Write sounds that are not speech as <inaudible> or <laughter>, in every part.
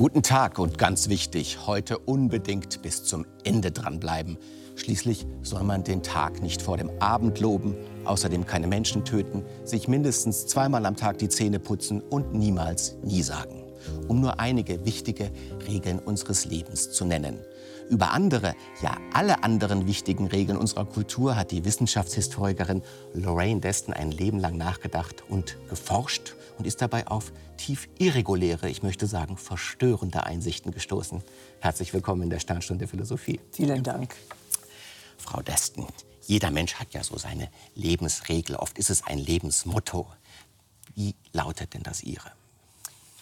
Guten Tag und ganz wichtig, heute unbedingt bis zum Ende dranbleiben. Schließlich soll man den Tag nicht vor dem Abend loben, außerdem keine Menschen töten, sich mindestens zweimal am Tag die Zähne putzen und niemals nie sagen. Um nur einige wichtige Regeln unseres Lebens zu nennen. Über andere, ja alle anderen wichtigen Regeln unserer Kultur hat die Wissenschaftshistorikerin Lorraine Deston ein Leben lang nachgedacht und geforscht und ist dabei auf tief irreguläre, ich möchte sagen verstörende Einsichten gestoßen. Herzlich willkommen in der Sternstunde Philosophie. Vielen Dank. Frau Deston, jeder Mensch hat ja so seine Lebensregel. Oft ist es ein Lebensmotto. Wie lautet denn das Ihre?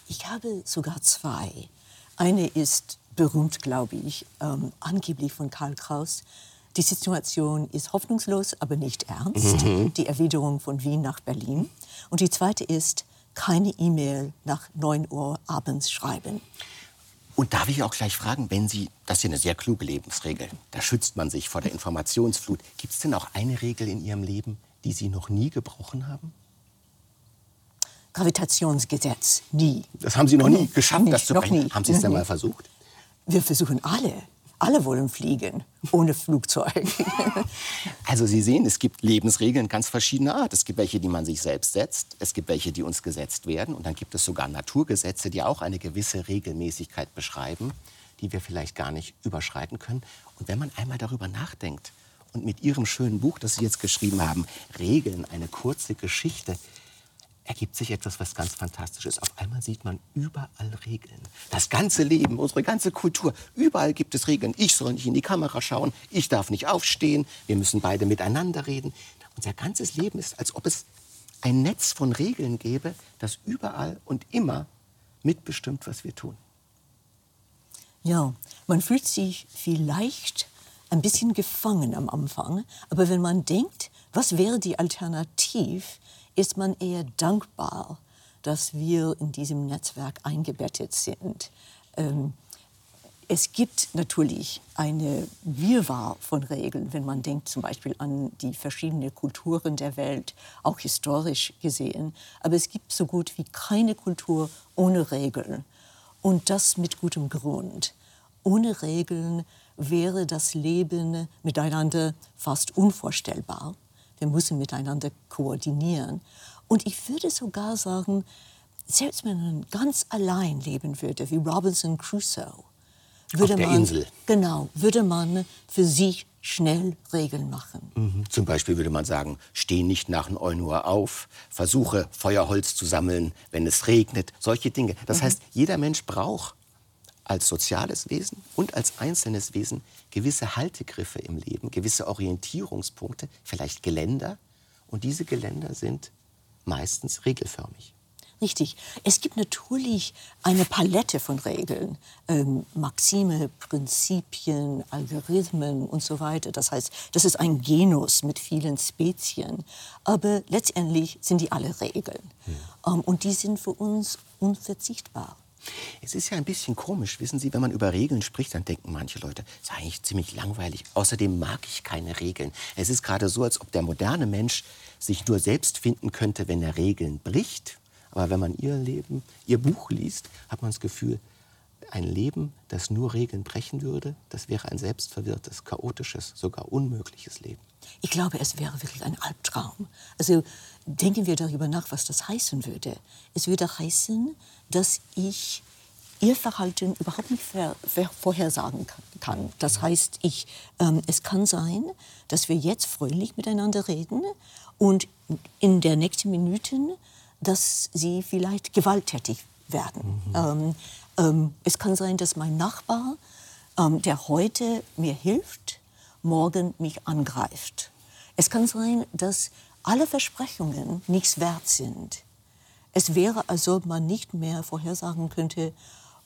Ich habe sogar zwei. Eine ist berühmt, glaube ich, ähm, angeblich von Karl Kraus. Die Situation ist hoffnungslos, aber nicht ernst. Mhm. Die Erwiderung von Wien nach Berlin. Und die zweite ist, keine E-Mail nach 9 Uhr abends schreiben. Und darf ich auch gleich fragen, wenn Sie, das ist ja eine sehr kluge Lebensregel, da schützt man sich vor der Informationsflut. Gibt es denn auch eine Regel in Ihrem Leben, die Sie noch nie gebrochen haben? Gravitationsgesetz, nie. Das haben Sie noch nie geschafft, nicht, das zu brechen? Haben Sie es denn mal versucht? Wir versuchen alle. Alle wollen fliegen, ohne Flugzeug. <laughs> also Sie sehen, es gibt Lebensregeln ganz verschiedener Art. Es gibt welche, die man sich selbst setzt, es gibt welche, die uns gesetzt werden. Und dann gibt es sogar Naturgesetze, die auch eine gewisse Regelmäßigkeit beschreiben, die wir vielleicht gar nicht überschreiten können. Und wenn man einmal darüber nachdenkt und mit Ihrem schönen Buch, das Sie jetzt geschrieben haben, Regeln, eine kurze Geschichte, ergibt sich etwas, was ganz fantastisch ist. Auf einmal sieht man überall Regeln. Das ganze Leben, unsere ganze Kultur, überall gibt es Regeln. Ich soll nicht in die Kamera schauen, ich darf nicht aufstehen, wir müssen beide miteinander reden. Unser ganzes Leben ist, als ob es ein Netz von Regeln gäbe, das überall und immer mitbestimmt, was wir tun. Ja, man fühlt sich vielleicht ein bisschen gefangen am Anfang, aber wenn man denkt, was wäre die Alternative, ist man eher dankbar, dass wir in diesem Netzwerk eingebettet sind. Ähm, es gibt natürlich eine Wirrwarr von Regeln, wenn man denkt zum Beispiel an die verschiedenen Kulturen der Welt, auch historisch gesehen. Aber es gibt so gut wie keine Kultur ohne Regeln. Und das mit gutem Grund. Ohne Regeln wäre das Leben miteinander fast unvorstellbar. Wir müssen miteinander koordinieren. Und ich würde sogar sagen, selbst wenn man ganz allein leben würde, wie Robinson Crusoe, würde Auf der man, Insel. Genau, würde man für sich schnell Regeln machen. Mhm. Zum Beispiel würde man sagen, steh nicht nach 9 Uhr auf, versuche Feuerholz zu sammeln, wenn es regnet, solche Dinge. Das mhm. heißt, jeder Mensch braucht als soziales Wesen und als einzelnes Wesen gewisse Haltegriffe im Leben, gewisse Orientierungspunkte, vielleicht Geländer. Und diese Geländer sind meistens regelförmig. Richtig. Es gibt natürlich eine Palette von Regeln, ähm, Maxime, Prinzipien, Algorithmen und so weiter. Das heißt, das ist ein Genus mit vielen Spezien. Aber letztendlich sind die alle Regeln. Hm. Ähm, und die sind für uns unverzichtbar. Es ist ja ein bisschen komisch, wissen Sie, wenn man über Regeln spricht, dann denken manche Leute, das ist eigentlich ziemlich langweilig. Außerdem mag ich keine Regeln. Es ist gerade so, als ob der moderne Mensch sich nur selbst finden könnte, wenn er Regeln bricht. Aber wenn man Ihr Leben, Ihr Buch liest, hat man das Gefühl, ein Leben, das nur Regeln brechen würde, das wäre ein selbstverwirrtes, chaotisches, sogar unmögliches Leben. Ich glaube, es wäre wirklich ein Albtraum. Also denken wir darüber nach, was das heißen würde. Es würde heißen, dass ich ihr Verhalten überhaupt nicht vorhersagen kann. Das heißt, ich, ähm, es kann sein, dass wir jetzt fröhlich miteinander reden und in der nächsten Minute, dass sie vielleicht gewalttätig werden. Mhm. Ähm, ähm, es kann sein, dass mein Nachbar, ähm, der heute mir hilft, morgen mich angreift. Es kann sein, dass alle Versprechungen nichts wert sind. Es wäre, als ob man nicht mehr vorhersagen könnte,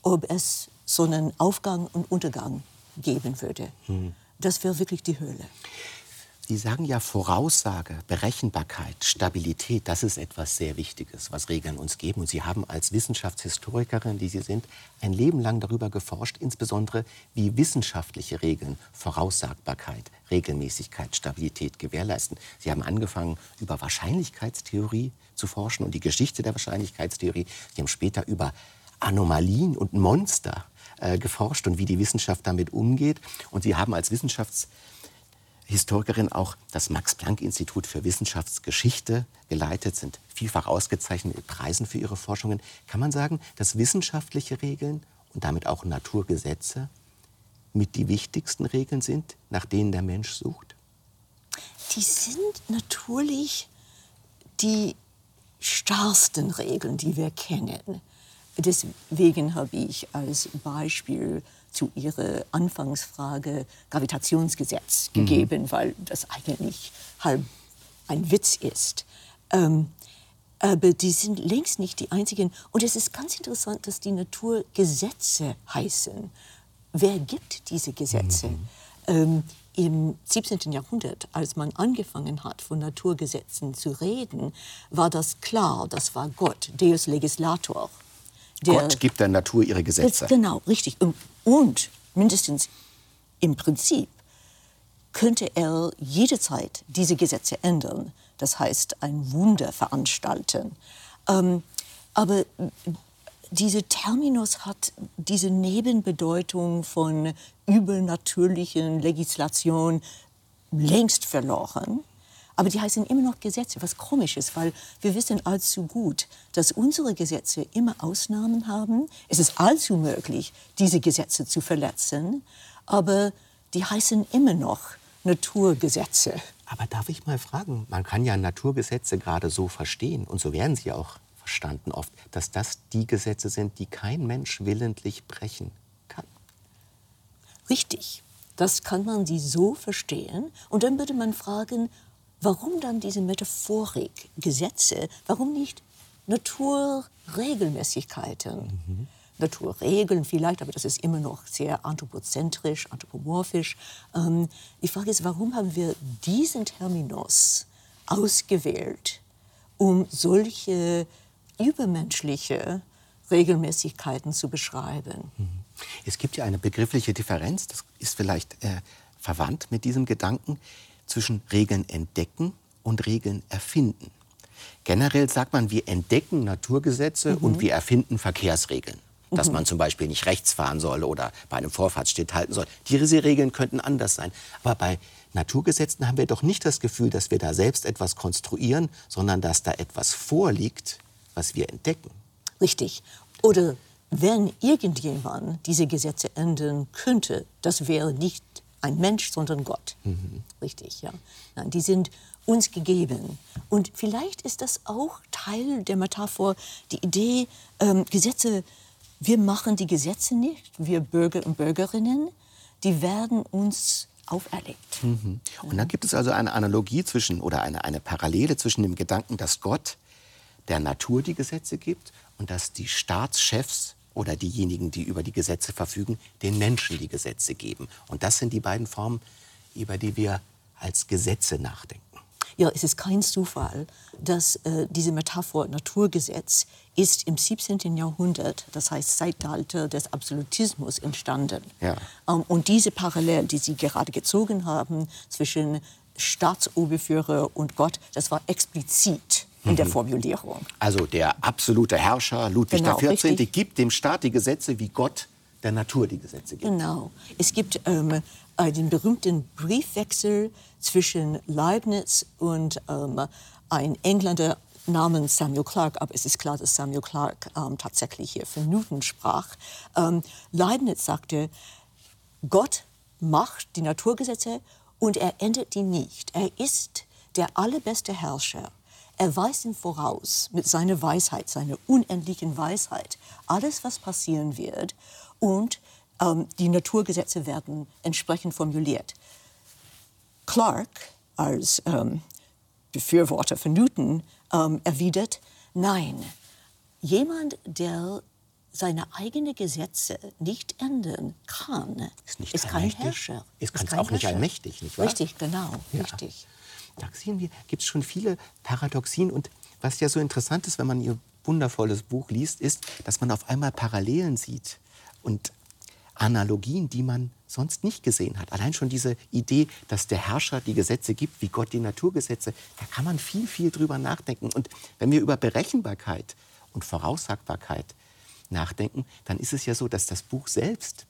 ob es so einen Aufgang und Untergang geben würde. Hm. Das wäre wirklich die Höhle. Sie sagen ja Voraussage, Berechenbarkeit, Stabilität, das ist etwas sehr Wichtiges, was Regeln uns geben. Und Sie haben als Wissenschaftshistorikerin, die Sie sind, ein Leben lang darüber geforscht, insbesondere wie wissenschaftliche Regeln Voraussagbarkeit, Regelmäßigkeit, Stabilität gewährleisten. Sie haben angefangen, über Wahrscheinlichkeitstheorie zu forschen und die Geschichte der Wahrscheinlichkeitstheorie. Sie haben später über Anomalien und Monster äh, geforscht und wie die Wissenschaft damit umgeht. Und Sie haben als Wissenschaftshistorikerin auch das Max-Planck-Institut für Wissenschaftsgeschichte geleitet, sind vielfach ausgezeichnet mit Preisen für Ihre Forschungen. Kann man sagen, dass wissenschaftliche Regeln und damit auch Naturgesetze mit die wichtigsten Regeln sind, nach denen der Mensch sucht? Die sind natürlich die starrsten Regeln, die wir kennen. Deswegen habe ich als Beispiel zu Ihrer Anfangsfrage Gravitationsgesetz mhm. gegeben, weil das eigentlich halb ein Witz ist. Ähm, aber die sind längst nicht die einzigen. Und es ist ganz interessant, dass die Naturgesetze heißen. Wer gibt diese Gesetze? Mhm. Ähm, Im 17. Jahrhundert, als man angefangen hat, von Naturgesetzen zu reden, war das klar, das war Gott, Deus Legislator. Der, Gott gibt der Natur ihre Gesetze. Genau, richtig. Und, mindestens im Prinzip könnte er jederzeit diese Gesetze ändern. Das heißt, ein Wunder veranstalten. Ähm, aber dieser Terminus hat diese Nebenbedeutung von übernatürlichen Legislation längst verloren. Aber die heißen immer noch Gesetze, was komisch ist, weil wir wissen allzu gut, dass unsere Gesetze immer Ausnahmen haben. Es ist allzu möglich, diese Gesetze zu verletzen, aber die heißen immer noch Naturgesetze. Aber darf ich mal fragen, man kann ja Naturgesetze gerade so verstehen, und so werden sie auch verstanden oft, dass das die Gesetze sind, die kein Mensch willentlich brechen kann. Richtig, das kann man sie so verstehen. Und dann würde man fragen, Warum dann diese Metaphorik, Gesetze? Warum nicht Naturregelmäßigkeiten? Mhm. Naturregeln vielleicht, aber das ist immer noch sehr anthropozentrisch, anthropomorphisch. Ähm, die Frage ist, warum haben wir diesen Terminus ausgewählt, um solche übermenschliche Regelmäßigkeiten zu beschreiben? Mhm. Es gibt ja eine begriffliche Differenz, das ist vielleicht äh, verwandt mit diesem Gedanken zwischen Regeln entdecken und Regeln erfinden. Generell sagt man, wir entdecken Naturgesetze mhm. und wir erfinden Verkehrsregeln. Dass mhm. man zum Beispiel nicht rechts fahren soll oder bei einem Vorfahrtsschild halten soll. Diese Regeln könnten anders sein. Aber bei Naturgesetzen haben wir doch nicht das Gefühl, dass wir da selbst etwas konstruieren, sondern dass da etwas vorliegt, was wir entdecken. Richtig. Oder wenn irgendjemand diese Gesetze ändern könnte, das wäre nicht ein Mensch, sondern Gott. Mhm. Richtig, ja. Nein, die sind uns gegeben. Und vielleicht ist das auch Teil der Metapher, die Idee, ähm, Gesetze, wir machen die Gesetze nicht, wir Bürger und Bürgerinnen, die werden uns auferlegt. Mhm. Und dann gibt es also eine Analogie zwischen oder eine, eine Parallele zwischen dem Gedanken, dass Gott der Natur die Gesetze gibt und dass die Staatschefs oder diejenigen, die über die Gesetze verfügen, den Menschen die Gesetze geben. Und das sind die beiden Formen, über die wir als Gesetze nachdenken. Ja, es ist kein Zufall, dass äh, diese Metapher Naturgesetz ist im 17. Jahrhundert, das heißt Zeitalter des Absolutismus, entstanden. Ja. Ähm, und diese Parallele, die Sie gerade gezogen haben zwischen Staatsoberführer und Gott, das war explizit in der mhm. Formulierung. Also der absolute Herrscher Ludwig genau, XIV. Richtig. gibt dem Staat die Gesetze, wie Gott der Natur die Gesetze gibt. Genau. Es gibt ähm, den berühmten Briefwechsel zwischen Leibniz und ähm, einem Engländer namens Samuel Clark, aber es ist klar, dass Samuel Clark ähm, tatsächlich hier von Newton sprach. Ähm, Leibniz sagte, Gott macht die Naturgesetze und er ändert die nicht. Er ist der allerbeste Herrscher. Er weiß im Voraus mit seiner Weisheit, seiner unendlichen Weisheit, alles, was passieren wird. Und ähm, die Naturgesetze werden entsprechend formuliert. Clark als ähm, Befürworter von Newton ähm, erwidert, nein, jemand, der seine eigenen Gesetze nicht ändern kann, ist, nicht ist kein Herrscher. Ist, ist auch nicht allmächtig, nicht wahr? Richtig, genau, ja. richtig da sehen wir, gibt es schon viele Paradoxien. Und was ja so interessant ist, wenn man Ihr wundervolles Buch liest, ist, dass man auf einmal Parallelen sieht und Analogien, die man sonst nicht gesehen hat. Allein schon diese Idee, dass der Herrscher die Gesetze gibt, wie Gott die Naturgesetze, da kann man viel, viel drüber nachdenken. Und wenn wir über Berechenbarkeit und Voraussagbarkeit nachdenken, dann ist es ja so, dass das Buch selbst,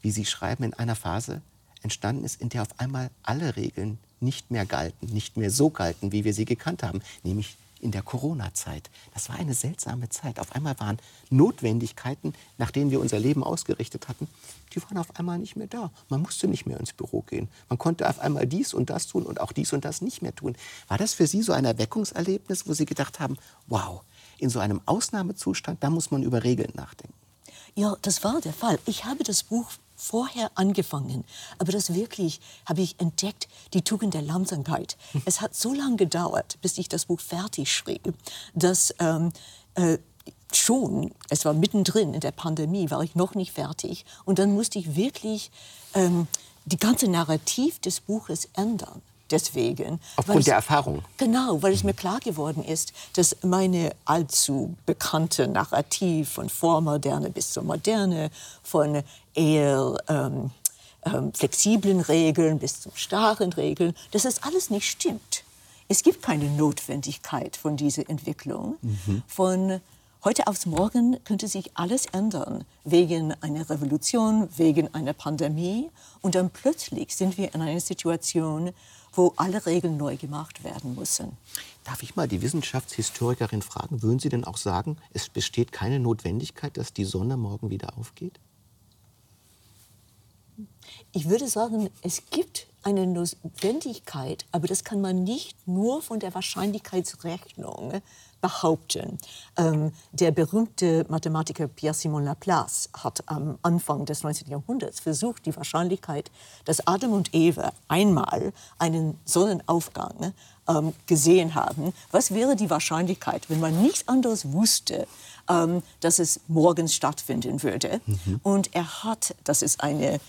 wie Sie schreiben, in einer Phase entstanden ist, in der auf einmal alle Regeln nicht mehr galten, nicht mehr so galten, wie wir sie gekannt haben, nämlich in der Corona-Zeit. Das war eine seltsame Zeit. Auf einmal waren Notwendigkeiten, nach denen wir unser Leben ausgerichtet hatten, die waren auf einmal nicht mehr da. Man musste nicht mehr ins Büro gehen. Man konnte auf einmal dies und das tun und auch dies und das nicht mehr tun. War das für Sie so ein Erweckungserlebnis, wo Sie gedacht haben, wow, in so einem Ausnahmezustand, da muss man über Regeln nachdenken? Ja, das war der Fall. Ich habe das Buch vorher angefangen, aber das wirklich habe ich entdeckt, die Tugend der Langsamkeit. Es hat so lange gedauert, bis ich das Buch fertig schrieb, dass ähm, äh, schon, es war mittendrin in der Pandemie, war ich noch nicht fertig. Und dann musste ich wirklich ähm, die ganze Narrativ des Buches ändern deswegen. Aufgrund es, der Erfahrung. Genau, weil es mir klar geworden ist, dass meine allzu bekannte Narrativ von Vormoderne bis zur Moderne, von eher ähm, ähm, flexiblen Regeln bis zu starren Regeln, dass das alles nicht stimmt. Es gibt keine Notwendigkeit von dieser Entwicklung. Mhm. Von heute aufs Morgen könnte sich alles ändern, wegen einer Revolution, wegen einer Pandemie. Und dann plötzlich sind wir in einer Situation, wo alle Regeln neu gemacht werden müssen. Darf ich mal die Wissenschaftshistorikerin fragen, würden Sie denn auch sagen, es besteht keine Notwendigkeit, dass die Sonne morgen wieder aufgeht? Ich würde sagen, es gibt eine Notwendigkeit, aber das kann man nicht nur von der Wahrscheinlichkeitsrechnung behaupten. Ähm, der berühmte Mathematiker Pierre-Simon Laplace hat am Anfang des 19. Jahrhunderts versucht, die Wahrscheinlichkeit, dass Adam und Eva einmal einen Sonnenaufgang ähm, gesehen haben, was wäre die Wahrscheinlichkeit, wenn man nichts anderes wusste, ähm, dass es morgens stattfinden würde. Mhm. Und er hat, das ist eine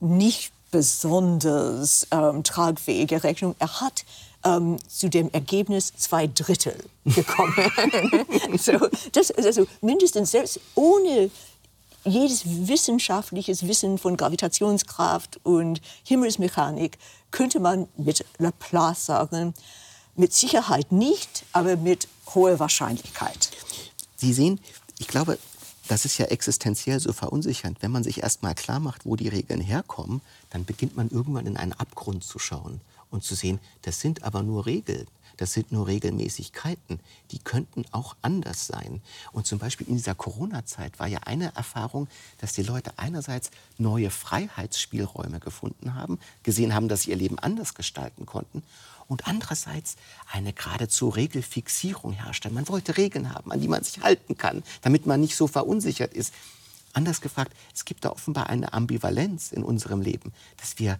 nicht besonders ähm, tragfähige Rechnung, er hat ähm, zu dem Ergebnis zwei Drittel gekommen. <laughs> so, das, also mindestens selbst ohne jedes wissenschaftliches Wissen von Gravitationskraft und Himmelsmechanik könnte man mit Laplace sagen, mit Sicherheit nicht, aber mit hoher Wahrscheinlichkeit. Sie sehen, ich glaube, das ist ja existenziell so verunsichernd. Wenn man sich erst mal klar macht, wo die Regeln herkommen, dann beginnt man irgendwann in einen Abgrund zu schauen und zu sehen, das sind aber nur Regeln. Das sind nur Regelmäßigkeiten. Die könnten auch anders sein. Und zum Beispiel in dieser Corona-Zeit war ja eine Erfahrung, dass die Leute einerseits neue Freiheitsspielräume gefunden haben, gesehen haben, dass sie ihr Leben anders gestalten konnten und andererseits eine geradezu Regelfixierung herrschte. Man wollte Regeln haben, an die man sich halten kann, damit man nicht so verunsichert ist. Anders gefragt, es gibt da offenbar eine Ambivalenz in unserem Leben, dass wir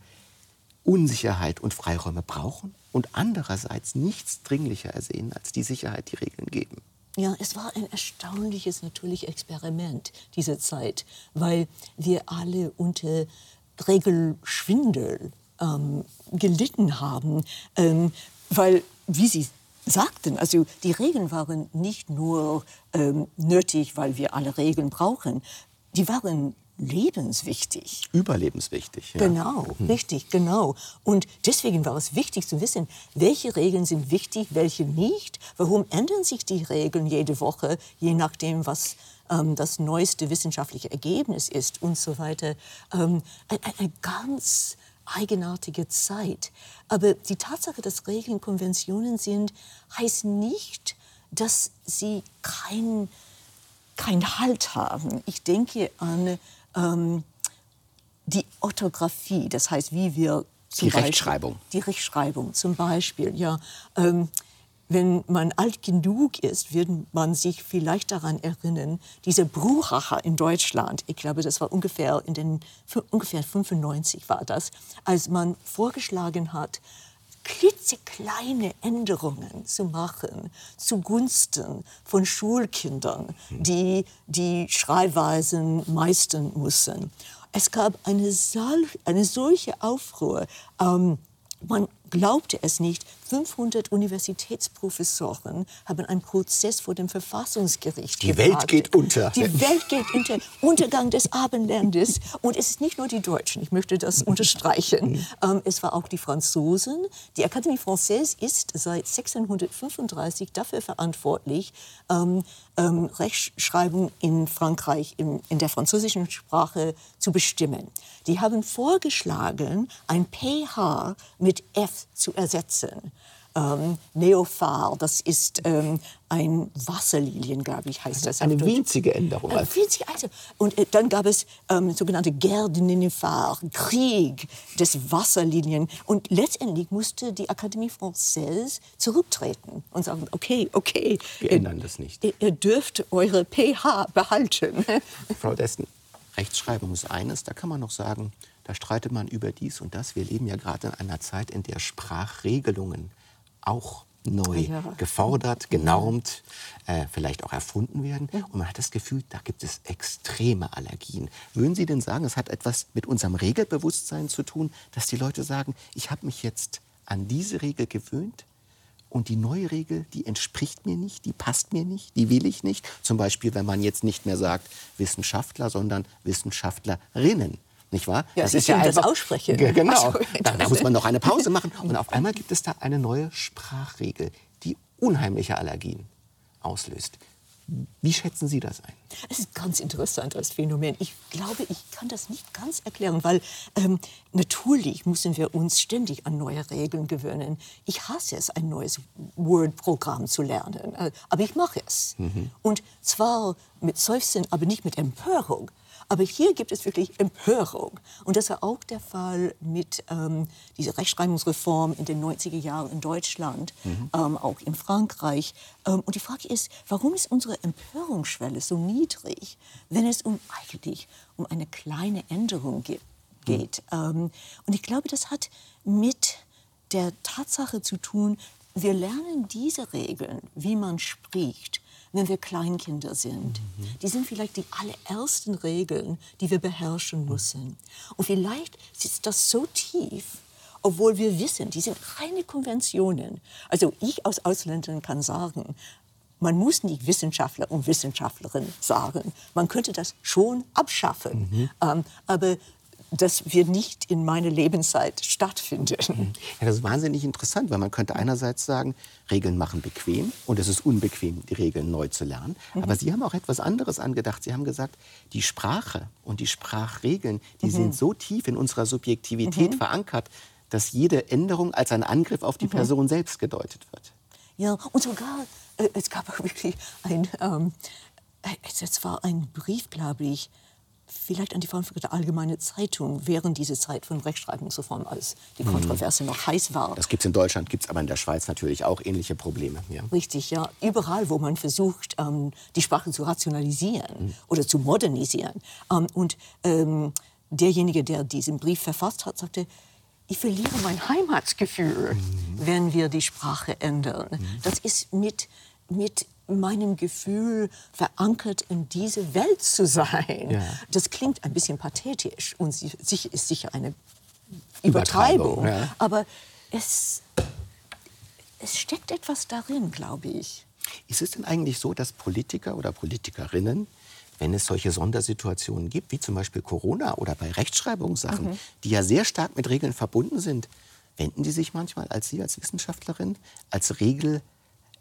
Unsicherheit und Freiräume brauchen und andererseits nichts dringlicher ersehen als die Sicherheit, die Regeln geben. Ja, es war ein erstaunliches natürlich Experiment diese Zeit, weil wir alle unter Regelschwindel ähm, gelitten haben, ähm, weil, wie Sie sagten, also die Regeln waren nicht nur ähm, nötig, weil wir alle Regeln brauchen, die waren lebenswichtig. Überlebenswichtig. Ja. Genau, hm. richtig, genau. Und deswegen war es wichtig zu wissen, welche Regeln sind wichtig, welche nicht. Warum ändern sich die Regeln jede Woche, je nachdem, was ähm, das neueste wissenschaftliche Ergebnis ist und so weiter. Ähm, eine, eine ganz eigenartige Zeit. Aber die Tatsache, dass Regeln Konventionen sind, heißt nicht, dass sie keinen kein Halt haben. Ich denke an ähm, die Orthographie, das heißt, wie wir die Beispiel, Rechtschreibung. Die Rechtschreibung zum Beispiel, ja. Ähm, wenn man alt genug ist, wird man sich vielleicht daran erinnern, diese Bruchacher in Deutschland, ich glaube, das war ungefähr in den ungefähr 95 war das, als man vorgeschlagen hat, klitzekleine Änderungen zu machen zugunsten von Schulkindern, die die Schreibweisen meistern müssen. Es gab eine, eine solche Aufruhr. Ähm, man glaubte es nicht, 500 Universitätsprofessoren haben einen Prozess vor dem Verfassungsgericht Die Welt gewagt. geht unter. Die Welt geht unter. Untergang des Abendlandes. Und es ist nicht nur die Deutschen, ich möchte das unterstreichen. <laughs> Ähm, es war auch die Franzosen. Die Académie Française ist seit 1635 dafür verantwortlich, ähm, ähm, Rechtschreibung in Frankreich im, in der französischen Sprache zu bestimmen. Die haben vorgeschlagen, ein PH mit F zu ersetzen. Ähm, Neophar, das ist ähm, ein Wasserlilien, glaube ich, heißt das. auf Eine winzige Änderung. Äh, winzige also. Und äh, dann gab es ähm, sogenannte Nénuphar, Krieg des Wasserlinien. Und letztendlich musste die Académie Française zurücktreten und sagen, okay, okay, Wir ihr- ändern das nicht. Ihr, ihr dürft eure PH behalten. Frau Dessen, Rechtschreibung ist eines, da kann man noch sagen, da streitet man über dies und das. Wir leben ja gerade in einer Zeit, in der Sprachregelungen auch neu Ja. gefordert, genormt, äh, vielleicht auch erfunden werden. Und man hat das Gefühl, da gibt es extreme Allergien. Würden Sie denn sagen, es hat etwas mit unserem Regelbewusstsein zu tun, dass die Leute sagen, ich habe mich jetzt an diese Regel gewöhnt und die neue Regel, die entspricht mir nicht, die passt mir nicht, die will ich nicht. Zum Beispiel, wenn man jetzt nicht mehr sagt Wissenschaftler, sondern Wissenschaftlerinnen. Nicht wahr? Ja, Sie können das aussprechen. Ge- Genau. Ach so, Da, da muss man noch eine Pause machen. <laughs> Und auf einmal gibt es da eine neue Sprachregel, die unheimliche Allergien auslöst. Wie schätzen Sie das ein? Es ist ganz interessant als Phänomen. Ich glaube, ich kann das nicht ganz erklären, weil ähm, natürlich müssen wir uns ständig an neue Regeln gewöhnen. Ich hasse es, ein neues Word-Programm zu lernen, äh, aber ich mache es. Und zwar mit Seufzen, aber nicht mit Empörung. Aber hier gibt es wirklich Empörung. Und das war auch der Fall mit ähm, dieser Rechtschreibungsreform in den 90er Jahren in Deutschland, ähm, auch in Frankreich. Ähm, und die Frage ist, warum ist unsere Empörungsschwelle so niedrig, wenn es um eigentlich um eine kleine Änderung ge geht? Ähm, und ich glaube, das hat mit der Tatsache zu tun, wir lernen diese Regeln, wie man spricht, wenn wir Kleinkinder sind. Die sind vielleicht die allerersten Regeln, die wir beherrschen müssen. Und vielleicht sitzt das so tief, obwohl wir wissen, die sind reine Konventionen. Also ich als Ausländerin kann sagen, man muss nicht Wissenschaftler und Wissenschaftlerin sagen. Man könnte das schon abschaffen. Ähm, aber das wird nicht in meiner Lebenszeit stattfinden. Ja, das ist wahnsinnig interessant, weil man könnte einerseits sagen, Regeln machen bequem und es ist unbequem, die Regeln neu zu lernen. Aber Sie haben auch etwas anderes angedacht. Sie haben gesagt, die Sprache und die Sprachregeln, die sind so tief in unserer Subjektivität verankert, dass jede Änderung als ein Angriff auf die Person selbst gedeutet wird. Ja, und sogar, äh, es gab auch <laughs> wirklich ein, ähm, es, es war ein Brief, glaube ich, vielleicht an die Frankfurter Allgemeine Zeitung während dieser Zeit von Rechtschreibungsreform, als die Kontroverse noch heiß war. Das gibt es in Deutschland, gibt es aber in der Schweiz natürlich auch ähnliche Probleme. Ja. Richtig, ja. Überall, wo man versucht, ähm, die Sprache zu rationalisieren oder zu modernisieren. Ähm, und ähm, derjenige, der diesen Brief verfasst hat, sagte, ich verliere mein Heimatsgefühl, wenn wir die Sprache ändern. Das ist mit, mit meinem Gefühl verankert in diese Welt zu sein. Ja. Das klingt ein bisschen pathetisch und sicher- ist sicher eine Übertreibung, Übertreibung. ja. Aber es, es steckt etwas darin, glaube ich. Ist es denn eigentlich so, dass Politiker oder Politikerinnen, wenn es solche Sondersituationen gibt, wie zum Beispiel Corona oder bei Rechtschreibungssachen, Mhm. die ja sehr stark mit Regeln verbunden sind, wenden die sich manchmal als Sie als Wissenschaftlerin, als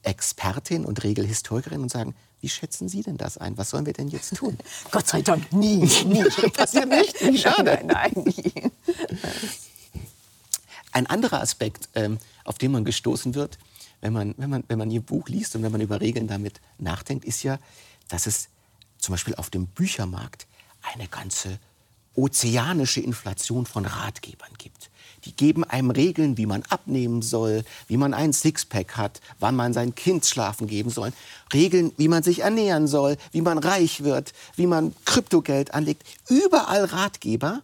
Regelexpertin und Regelhistorikerin und sagen, wie schätzen Sie denn das ein? Was sollen wir denn jetzt tun? <laughs> Gott sei Dank nie, nie. Passiert nicht? <laughs> Schade. Nein, nein, nie. Ein anderer Aspekt, ähm, auf den man gestoßen wird, wenn man, wenn, man, wenn man Ihr Buch liest und wenn man über Regeln damit nachdenkt, ist ja, dass es zum Beispiel auf dem Büchermarkt eine ganze ozeanische Inflation von Ratgebern gibt. Die geben einem Regeln, wie man abnehmen soll, wie man ein Sixpack hat, wann man sein Kind schlafen geben soll. Regeln, wie man sich ernähren soll, wie man reich wird, wie man Kryptogeld anlegt. Überall Ratgeber.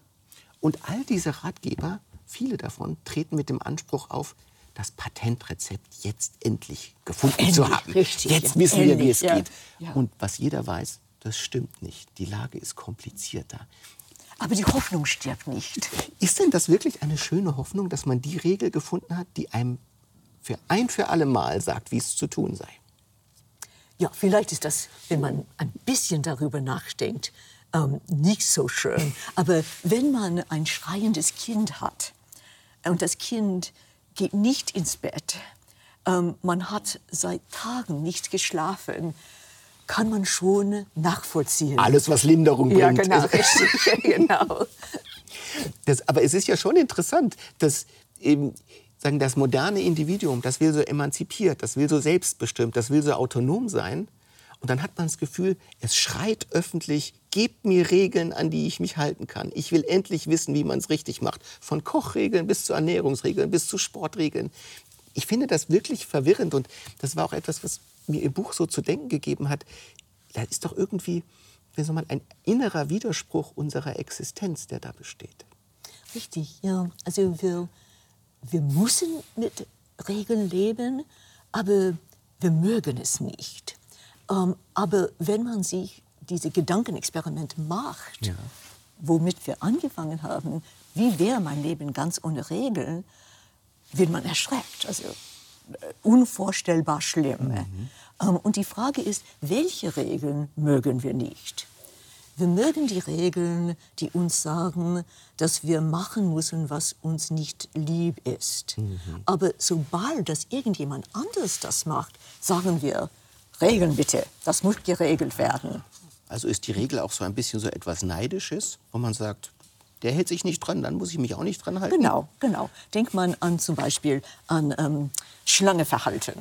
Und all diese Ratgeber, viele davon, treten mit dem Anspruch auf, das Patentrezept jetzt endlich gefunden zu Endlich, haben. richtig, jetzt ja, wissen wir, wie es endlich, ja. geht. Ja. Und was jeder weiß, das stimmt nicht. Die Lage ist komplizierter. Aber die Hoffnung stirbt nicht. Ist denn das wirklich eine schöne Hoffnung, dass man die Regel gefunden hat, die einem für ein für alle Mal sagt, wie es zu tun sei? Ja, vielleicht ist das, wenn man ein bisschen darüber nachdenkt, ähm, nicht so schön. Aber wenn man ein schreiendes Kind hat und das Kind geht nicht ins Bett, ähm, man hat seit Tagen nicht geschlafen, kann man schon nachvollziehen. Alles, was Linderung bringt. Ja, genau, <laughs> richtig, <laughs> genau. Das, aber es ist ja schon interessant, dass eben sagen, das moderne Individuum, das will so emanzipiert, das will so selbstbestimmt, das will so autonom sein. Und dann hat man das Gefühl, es schreit öffentlich, gebt mir Regeln, an die ich mich halten kann. Ich will endlich wissen, wie man es richtig macht. Von Kochregeln bis zu Ernährungsregeln, bis zu Sportregeln. Ich finde das wirklich verwirrend und das war auch etwas, was mir Ihr Buch so zu denken gegeben hat. Da ist doch irgendwie, wie soll man, ein innerer Widerspruch unserer Existenz, der da besteht. Richtig, ja. Also wir, wir müssen mit Regeln leben, aber wir mögen es nicht. Ähm, aber wenn man sich diese Gedankenexperimente macht, Ja. womit wir angefangen haben, wie wäre mein Leben ganz ohne Regeln, wird man erschreckt. Also unvorstellbar schlimm. Ähm, und die Frage ist, welche Regeln mögen wir nicht? Wir mögen die Regeln, die uns sagen, dass wir machen müssen, was uns nicht lieb ist. Aber sobald das irgendjemand anderes das macht, sagen wir, Regeln bitte, das muss geregelt werden. Also ist die Regel auch so ein bisschen so etwas Neidisches, wo man sagt, der hält sich nicht dran, dann muss ich mich auch nicht dran halten. Genau, genau. Denkt man an zum Beispiel an ähm, Schlangeverhalten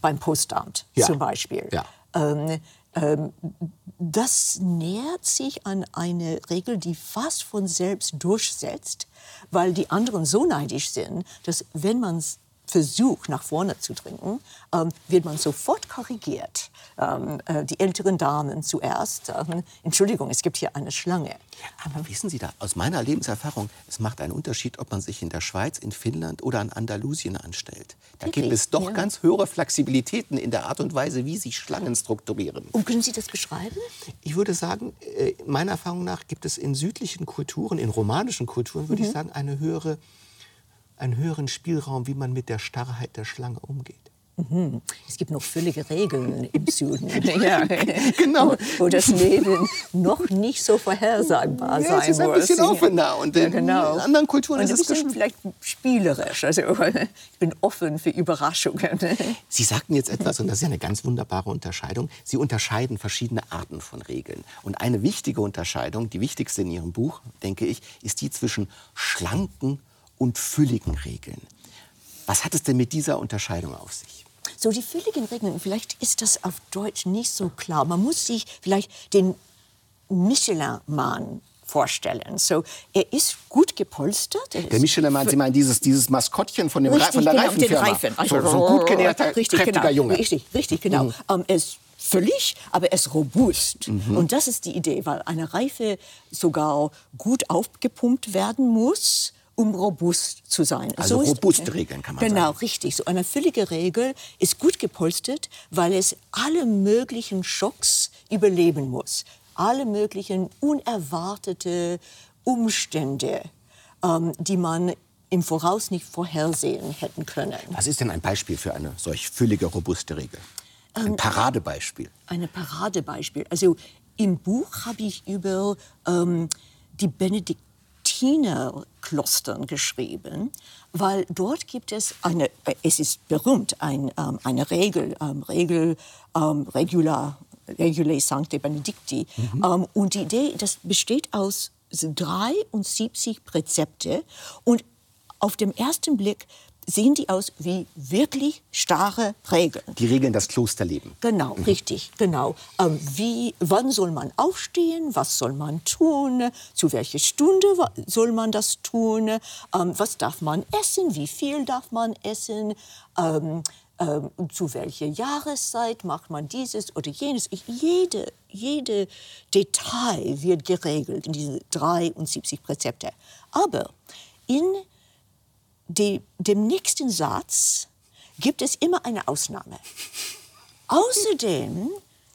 beim Postamt Ja. zum Beispiel. Ja. Ähm, ähm, das nähert sich an eine Regel, die fast von selbst durchsetzt, weil die anderen so neidisch sind, dass wenn man es versucht, nach vorne zu dringen, ähm, wird man sofort korrigiert. Ähm, äh, die älteren Damen zuerst sagen, Entschuldigung, es gibt hier eine Schlange. Aber wissen Sie da, aus meiner Lebenserfahrung, es macht einen Unterschied, ob man sich in der Schweiz, in Finnland oder in Andalusien anstellt. Da gibt Wirklich? es doch Ja. ganz höhere Flexibilitäten in der Art und Weise, wie sich Schlangen strukturieren. Und können Sie das beschreiben? Ich würde sagen, äh, meiner Erfahrung nach gibt es in südlichen Kulturen, in romanischen Kulturen, würde ich sagen, eine höhere, einen höheren Spielraum, wie man mit der Starrheit der Schlange umgeht. Es gibt noch völlige Regeln im Süden, <laughs> ja. Genau. wo, wo das Leben noch nicht so vorhersagbar Ja, sein es ist ein muss. bisschen offener und ja, in genau. anderen Kulturen und ist es vielleicht spielerisch. Also <laughs> ich bin offen für Überraschungen. Sie sagten jetzt etwas, und das ist ja eine ganz wunderbare Unterscheidung. Sie unterscheiden verschiedene Arten von Regeln. Und eine wichtige Unterscheidung, die wichtigste in Ihrem Buch, denke ich, ist die zwischen schlanken und fülligen Regeln. Was hat es denn mit dieser Unterscheidung auf sich? So die fülligen Regeln, vielleicht ist das auf Deutsch nicht so klar. Man muss sich vielleicht den Michelin-Mann vorstellen. So, er ist gut gepolstert. er Der Michelin-Mann, Sie meinen dieses, dieses Maskottchen von, dem Richtig, von der genau, den Reifenfirma? Reifen. Also, so, so ein gut genährter, richtig, kräftiger genau, Junge. Richtig, richtig, genau. Mhm. Ähm, er ist völlig, aber er ist robust. Mhm. Und das ist die Idee, weil eine Reife sogar gut aufgepumpt werden muss, um robust zu sein. Also ist- robuste Regeln, kann man genau, sagen. Genau, richtig. So eine füllige Regel ist gut gepolstert, weil es alle möglichen Schocks überleben muss. Alle möglichen unerwartete Umstände, ähm, die man im Voraus nicht vorhersehen hätten können. Was ist denn ein Beispiel für eine solch füllige, robuste Regel? Ein Paradebeispiel. Ein Paradebeispiel. Also im Buch habe ich über ähm, die Benediktinerklostern geschrieben, weil dort gibt es eine, es ist berühmt, ein, ähm, eine Regel, ähm, Regel, ähm, Regula, Regulae Sancte Benedicti. Ähm, und die Idee, das besteht aus 73 Präzepte und auf dem ersten Blick sehen die aus wie wirklich starre Regeln. Die Regeln das Klosterleben. Genau, richtig, genau. Ähm, wie, wann soll man aufstehen? Was soll man tun? Zu welcher Stunde soll man das tun? Ähm, was darf man essen? Wie viel darf man essen? Ähm, ähm, zu welcher Jahreszeit macht man dieses oder jenes? Ich, jede, jede Detail wird geregelt in diese 73 Präzepte. Aber in de, dem nächsten Satz gibt es immer eine Ausnahme. Außerdem,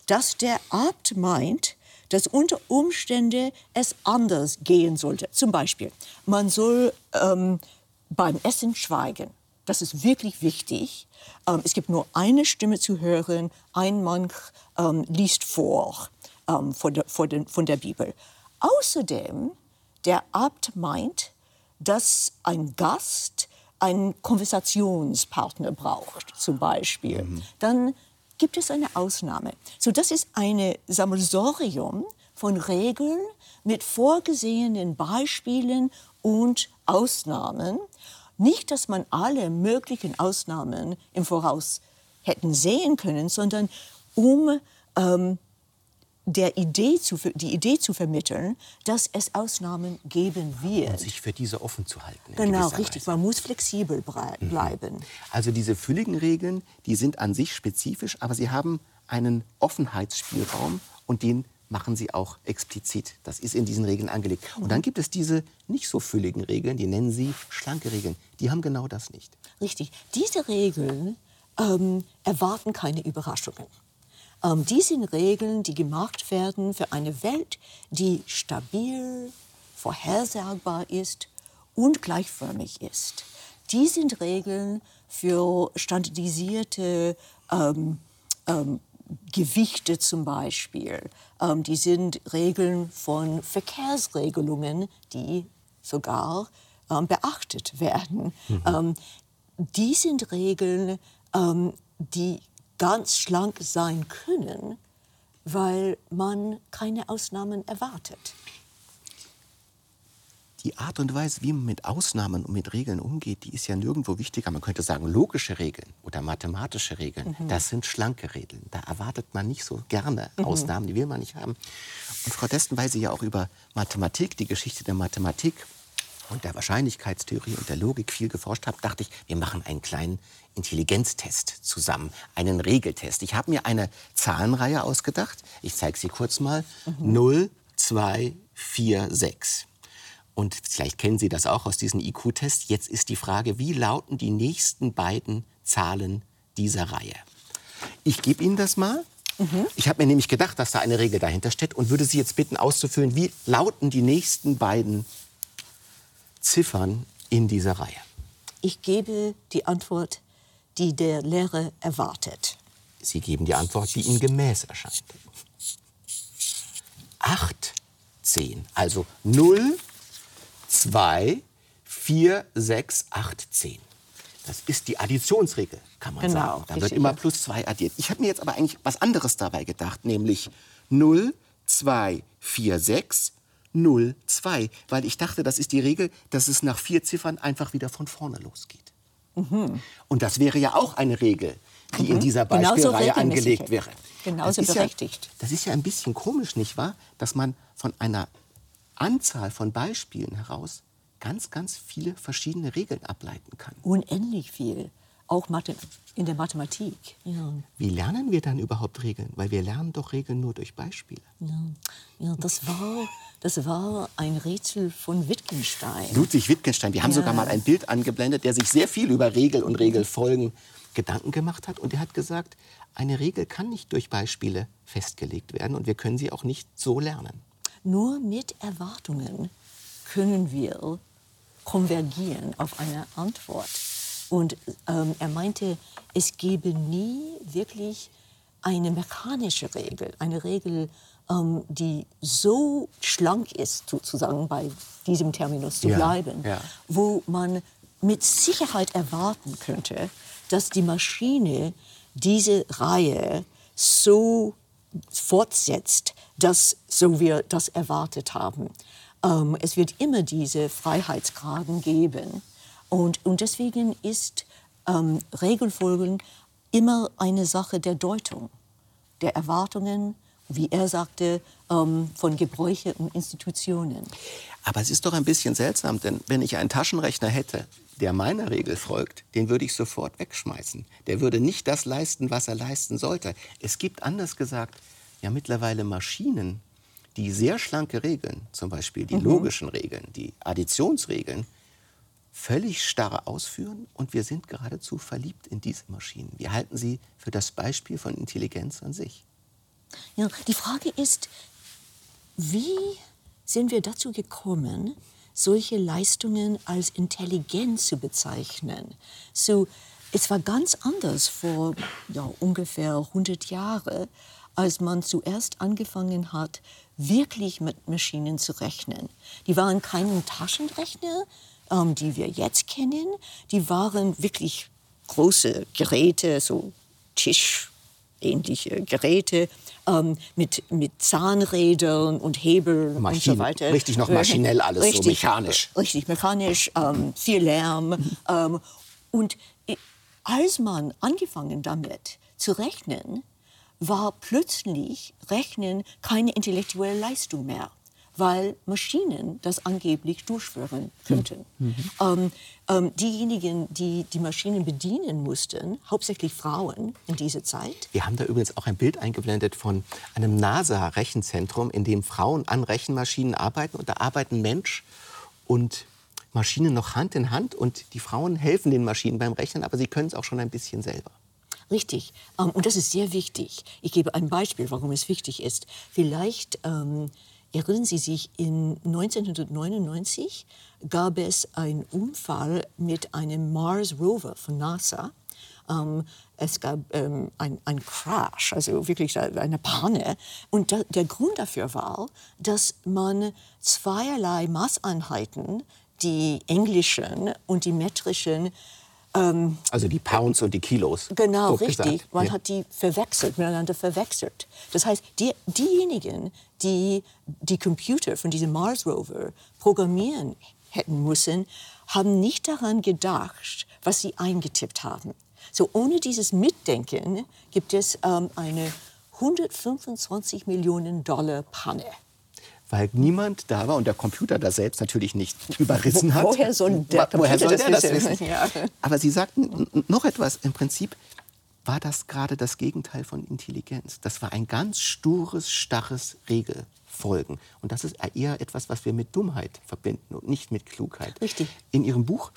dass der Abt meint, dass unter Umständen es anders gehen sollte. Zum Beispiel, man soll ähm, beim Essen schweigen. Das ist wirklich wichtig. Ähm, es gibt nur eine Stimme zu hören. Ein Mann ähm, liest vor ähm, von, der, von, den, von der Bibel. Außerdem, der Abt meint, dass ein Gast einen Konversationspartner braucht, zum Beispiel. Mhm. Dann gibt es eine Ausnahme. So, das ist ein Sammelsorium von Regeln mit vorgesehenen Beispielen und Ausnahmen. Nicht, dass man alle möglichen Ausnahmen im Voraus hätten sehen können, sondern um ähm, der Idee zu, die Idee zu vermitteln, dass es Ausnahmen geben wird. Und sich für diese offen zu halten. Genau, richtig. Weise. Man muss flexibel mhm. bleiben. Also diese fülligen Regeln, die sind an sich spezifisch, aber sie haben einen Offenheitsspielraum und den machen sie auch explizit. Das ist in diesen Regeln angelegt. Und dann gibt es diese nicht so fülligen Regeln, die nennen sie schlanke Regeln. Die haben genau das nicht. Richtig. Diese Regeln ähm, erwarten keine Überraschungen. Ähm, die sind Regeln, die gemacht werden für eine Welt, die stabil, vorhersagbar ist und gleichförmig ist. Die sind Regeln für standardisierte ähm, ähm, Gewichte zum Beispiel. Ähm, die sind Regeln von Verkehrsregelungen, die sogar ähm, beachtet werden. Mhm. Ähm, die sind Regeln, die ganz schlank sein können, weil man keine Ausnahmen erwartet. Die Art und Weise, wie man mit Ausnahmen und mit Regeln umgeht, die ist ja nirgendwo wichtiger. Man könnte sagen, logische Regeln oder mathematische Regeln, mhm. das sind schlanke Regeln. Da erwartet man nicht so gerne mhm. Ausnahmen, die will man nicht haben. Und Frau Desten, weil Sie ja auch über Mathematik, die Geschichte der Mathematik und der Wahrscheinlichkeitstheorie und der Logik viel geforscht habe, dachte ich, wir machen einen kleinen Intelligenztest zusammen, einen Regeltest. Ich habe mir eine Zahlenreihe ausgedacht. Ich zeige sie kurz mal. Mhm. 0, 2, 4, 6. Und vielleicht kennen Sie das auch aus diesen IQ-Tests. Jetzt ist die Frage, wie lauten die nächsten beiden Zahlen dieser Reihe? Ich gebe Ihnen das mal. Mhm. Ich habe mir nämlich gedacht, dass da eine Regel dahinter steht und würde Sie jetzt bitten auszufüllen, wie lauten die nächsten beiden Ziffern in dieser Reihe? Ich gebe die Antwort, die der Lehrer erwartet. Sie geben die Antwort, die ihm gemäß erscheint. 8, 10. Also 0, 2, 4, 6, 8, 10. Das ist die Additionsregel, kann man genau, sagen. Da wird immer plus 2 addiert. Ich habe mir jetzt aber eigentlich was anderes dabei gedacht, nämlich 0, 2, 4, 6 0, 2, weil ich dachte, das ist die Regel, dass es nach vier Ziffern einfach wieder von vorne losgeht. Mhm. Und das wäre ja auch eine Regel, die mhm. in dieser Beispielreihe angelegt wäre. Genauso das berechtigt. Ja, das ist ja ein bisschen komisch, nicht wahr? Dass man von einer Anzahl von Beispielen heraus ganz, ganz viele verschiedene Regeln ableiten kann. Unendlich viel auch in der Mathematik. Ja. Wie lernen wir dann überhaupt Regeln? Weil wir lernen doch Regeln nur durch Beispiele. Ja, ja das, war, das war ein Rätsel von Wittgenstein. Ludwig Wittgenstein. Wir haben ja. sogar mal ein Bild angeblendet, der sich sehr viel über Regel und Regelfolgen Gedanken gemacht hat. Und er hat gesagt, eine Regel kann nicht durch Beispiele festgelegt werden und wir können sie auch nicht so lernen. Nur mit Erwartungen können wir konvergieren auf eine Antwort. Und ähm, er meinte, es gebe nie wirklich eine mechanische Regel, eine Regel, ähm, die so schlank ist, sozusagen bei diesem Terminus zu ja, bleiben, ja. wo man mit Sicherheit erwarten könnte, dass die Maschine diese Reihe so fortsetzt, dass so wir das erwartet haben. Ähm, es wird immer diese Freiheitsgraden geben. Und, und deswegen ist ähm, Regelfolgen immer eine Sache der Deutung, der Erwartungen, wie er sagte, ähm, von Gebräuche und Institutionen. Aber es ist doch ein bisschen seltsam, denn wenn ich einen Taschenrechner hätte, der meiner Regel folgt, den würde ich sofort wegschmeißen. Der würde nicht das leisten, was er leisten sollte. Es gibt anders gesagt ja mittlerweile Maschinen, die sehr schlanke Regeln, zum Beispiel die mhm. logischen Regeln, die Additionsregeln, völlig starr ausführen und wir sind geradezu verliebt in diese Maschinen. Wir halten sie für das Beispiel von Intelligenz an sich. Ja, die Frage ist, wie sind wir dazu gekommen, solche Leistungen als intelligent zu bezeichnen? So, es war ganz anders vor ja, ungefähr 100 Jahren, als man zuerst angefangen hat, wirklich mit Maschinen zu rechnen. Die waren keine Taschenrechner, ähm, die wir jetzt kennen. Die waren wirklich große Geräte, so tischähnliche Geräte ähm, mit, mit Zahnrädern und Hebeln Maschinen, und so weiter. Richtig noch maschinell <laughs> alles, richtig, so mechanisch. Richtig mechanisch, ähm, viel Lärm. ähm, und als man angefangen damit zu rechnen, war plötzlich Rechnen keine intellektuelle Leistung mehr weil Maschinen das angeblich durchführen könnten. Mhm. Ähm, ähm, diejenigen, die die Maschinen bedienen mussten, hauptsächlich Frauen in dieser Zeit. Wir haben da übrigens auch ein Bild eingeblendet von einem NASA-Rechenzentrum, in dem Frauen an Rechenmaschinen arbeiten. Und da arbeiten Mensch und Maschinen noch Hand in Hand. Und die Frauen helfen den Maschinen beim Rechnen, aber sie können es auch schon ein bisschen selber. Richtig. Ähm, und das ist sehr wichtig. Ich gebe ein Beispiel, warum es wichtig ist. Vielleicht ähm, Erinnern Sie sich, in 1999 gab es einen Unfall mit einem Mars Rover von NASA. Ähm, es gab ähm, einen Crash, also wirklich eine Panne. Und da, der Grund dafür war, dass man zweierlei Maßeinheiten, die englischen und die metrischen, ähm, also die Pounds und die Kilos. Genau, richtig. Gesagt. Man ja. hat die verwechselt, miteinander verwechselt. Das heißt, die, diejenigen, die die Computer von diesem Mars Rover programmieren hätten müssen, haben nicht daran gedacht, was sie eingetippt haben. So ohne dieses Mitdenken gibt es ähm, eine 125 Millionen Dollar Panne weil niemand da war und der Computer da selbst natürlich nicht <laughs> überrissen hat. Woher soll der, Woher soll der das wissen? <laughs> Ja. Aber Sie sagten noch etwas. Im Prinzip war das gerade das Gegenteil von Intelligenz. Das war ein ganz stures, starres Regelfolgen. Und das ist eher etwas, was wir mit Dummheit verbinden und nicht mit Klugheit. Richtig. In Ihrem Buch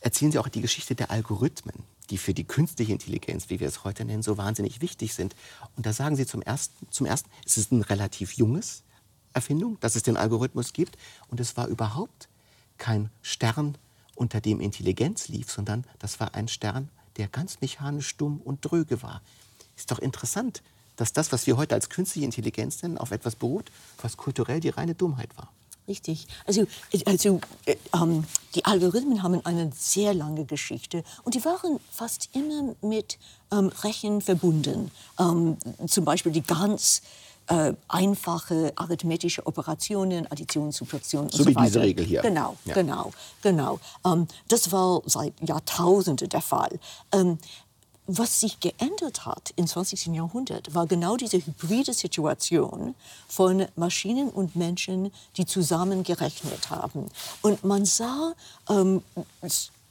erzählen Sie auch die Geschichte der Algorithmen, die für die künstliche Intelligenz, wie wir es heute nennen, so wahnsinnig wichtig sind. Und da sagen Sie zum ersten, zum ersten es ist ein relativ junges, Erfindung, dass es den Algorithmus gibt. Und es war überhaupt kein Stern, unter dem Intelligenz lief, sondern das war ein Stern, der ganz mechanisch dumm und dröge war. Ist doch interessant, dass das, was wir heute als künstliche Intelligenz nennen, auf etwas beruht, was kulturell die reine Dummheit war. Richtig. Also, also äh, ähm, die Algorithmen haben eine sehr lange Geschichte und die waren fast immer mit ähm, Rechen verbunden. Ähm, zum Beispiel die ganz äh, einfache arithmetische Operationen, Addition, Subtraktion und so, so wie diese Regel hier. Genau, ja. genau, genau. Ähm, das war seit Jahrtausenden der Fall. Ähm, was sich geändert hat im 20. Jahrhundert, war genau diese hybride Situation von Maschinen und Menschen, die zusammen gerechnet haben. Und man sah ähm,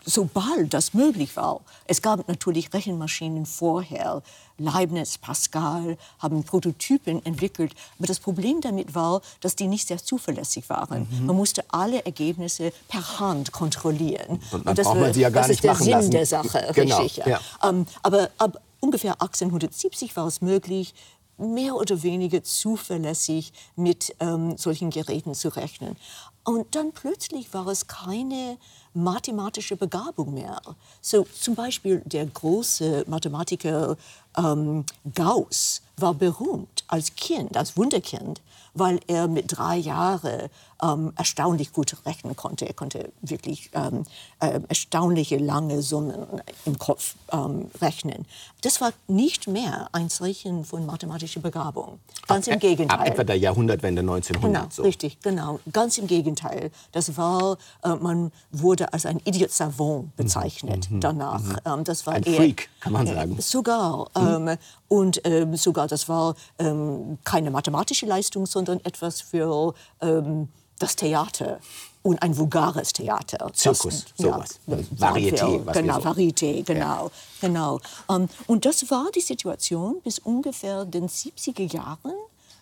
sobald das möglich war. Es gab natürlich Rechenmaschinen vorher. Leibniz, Pascal haben Prototypen entwickelt. Aber das Problem damit war, dass die nicht sehr zuverlässig waren. Mhm. Man musste alle Ergebnisse per Hand kontrollieren. Und, Und das, braucht man sie ja gar das nicht ist der Sinn lassen. der Sache, genau, richtig. Ja. Ja. Ähm, aber ab ungefähr 1870 war es möglich, mehr oder weniger zuverlässig mit ähm, solchen Geräten zu rechnen. Und dann plötzlich war es keine mathematische Begabung mehr. So zum Beispiel der große Mathematiker ähm, Gauss war berühmt als Kind, als Wunderkind, weil er mit drei Jahren ähm, erstaunlich gut rechnen konnte. Er konnte wirklich ähm, äh, erstaunliche lange Summen im Kopf ähm, rechnen. Das war nicht mehr ein Zeichen von mathematischer Begabung. Ganz ab, im Gegenteil. Ab etwa der Jahrhundertwende 1900. Genau, so. richtig, genau. Ganz im Gegenteil. Das war, äh, man wurde als ein Idiot savant bezeichnet mhm. danach. Mhm. Ähm, das war ein eher, Freak, kann man sagen. Äh, sogar. Mhm. und ähm, sogar, das war ähm, keine mathematische Leistung, sondern etwas für ähm, das Theater und ein vulgares Theater. Zirkus, das, sowas. Ja, Varieté. Was genau, so. Varieté, genau. Ja. genau. Um, ähm, und das war die Situation bis ungefähr den 70er Jahren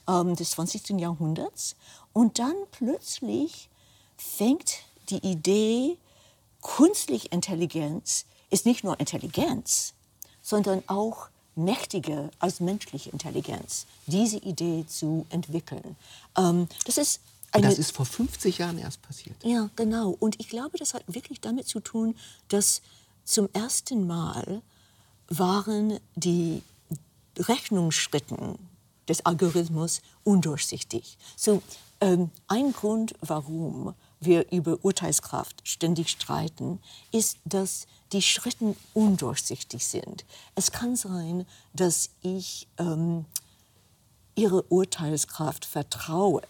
um, ähm, des 20. Jahrhunderts. Und dann plötzlich fängt die Idee, künstliche Intelligenz ist nicht nur Intelligenz, sondern auch mächtiger als menschliche Intelligenz, diese Idee zu entwickeln. Ähm, das ist eine, das ist vor 50 Jahren erst passiert. Ja, genau. Und ich glaube, das hat wirklich damit zu tun, dass zum ersten Mal waren die Rechnungsschritten des Algorithmus undurchsichtig. So, ähm, ein Grund, warum wir über Urteilskraft ständig streiten, ist, dass die Schritte undurchsichtig sind. Es kann sein, dass ich ähm, ihre Urteilskraft vertraue,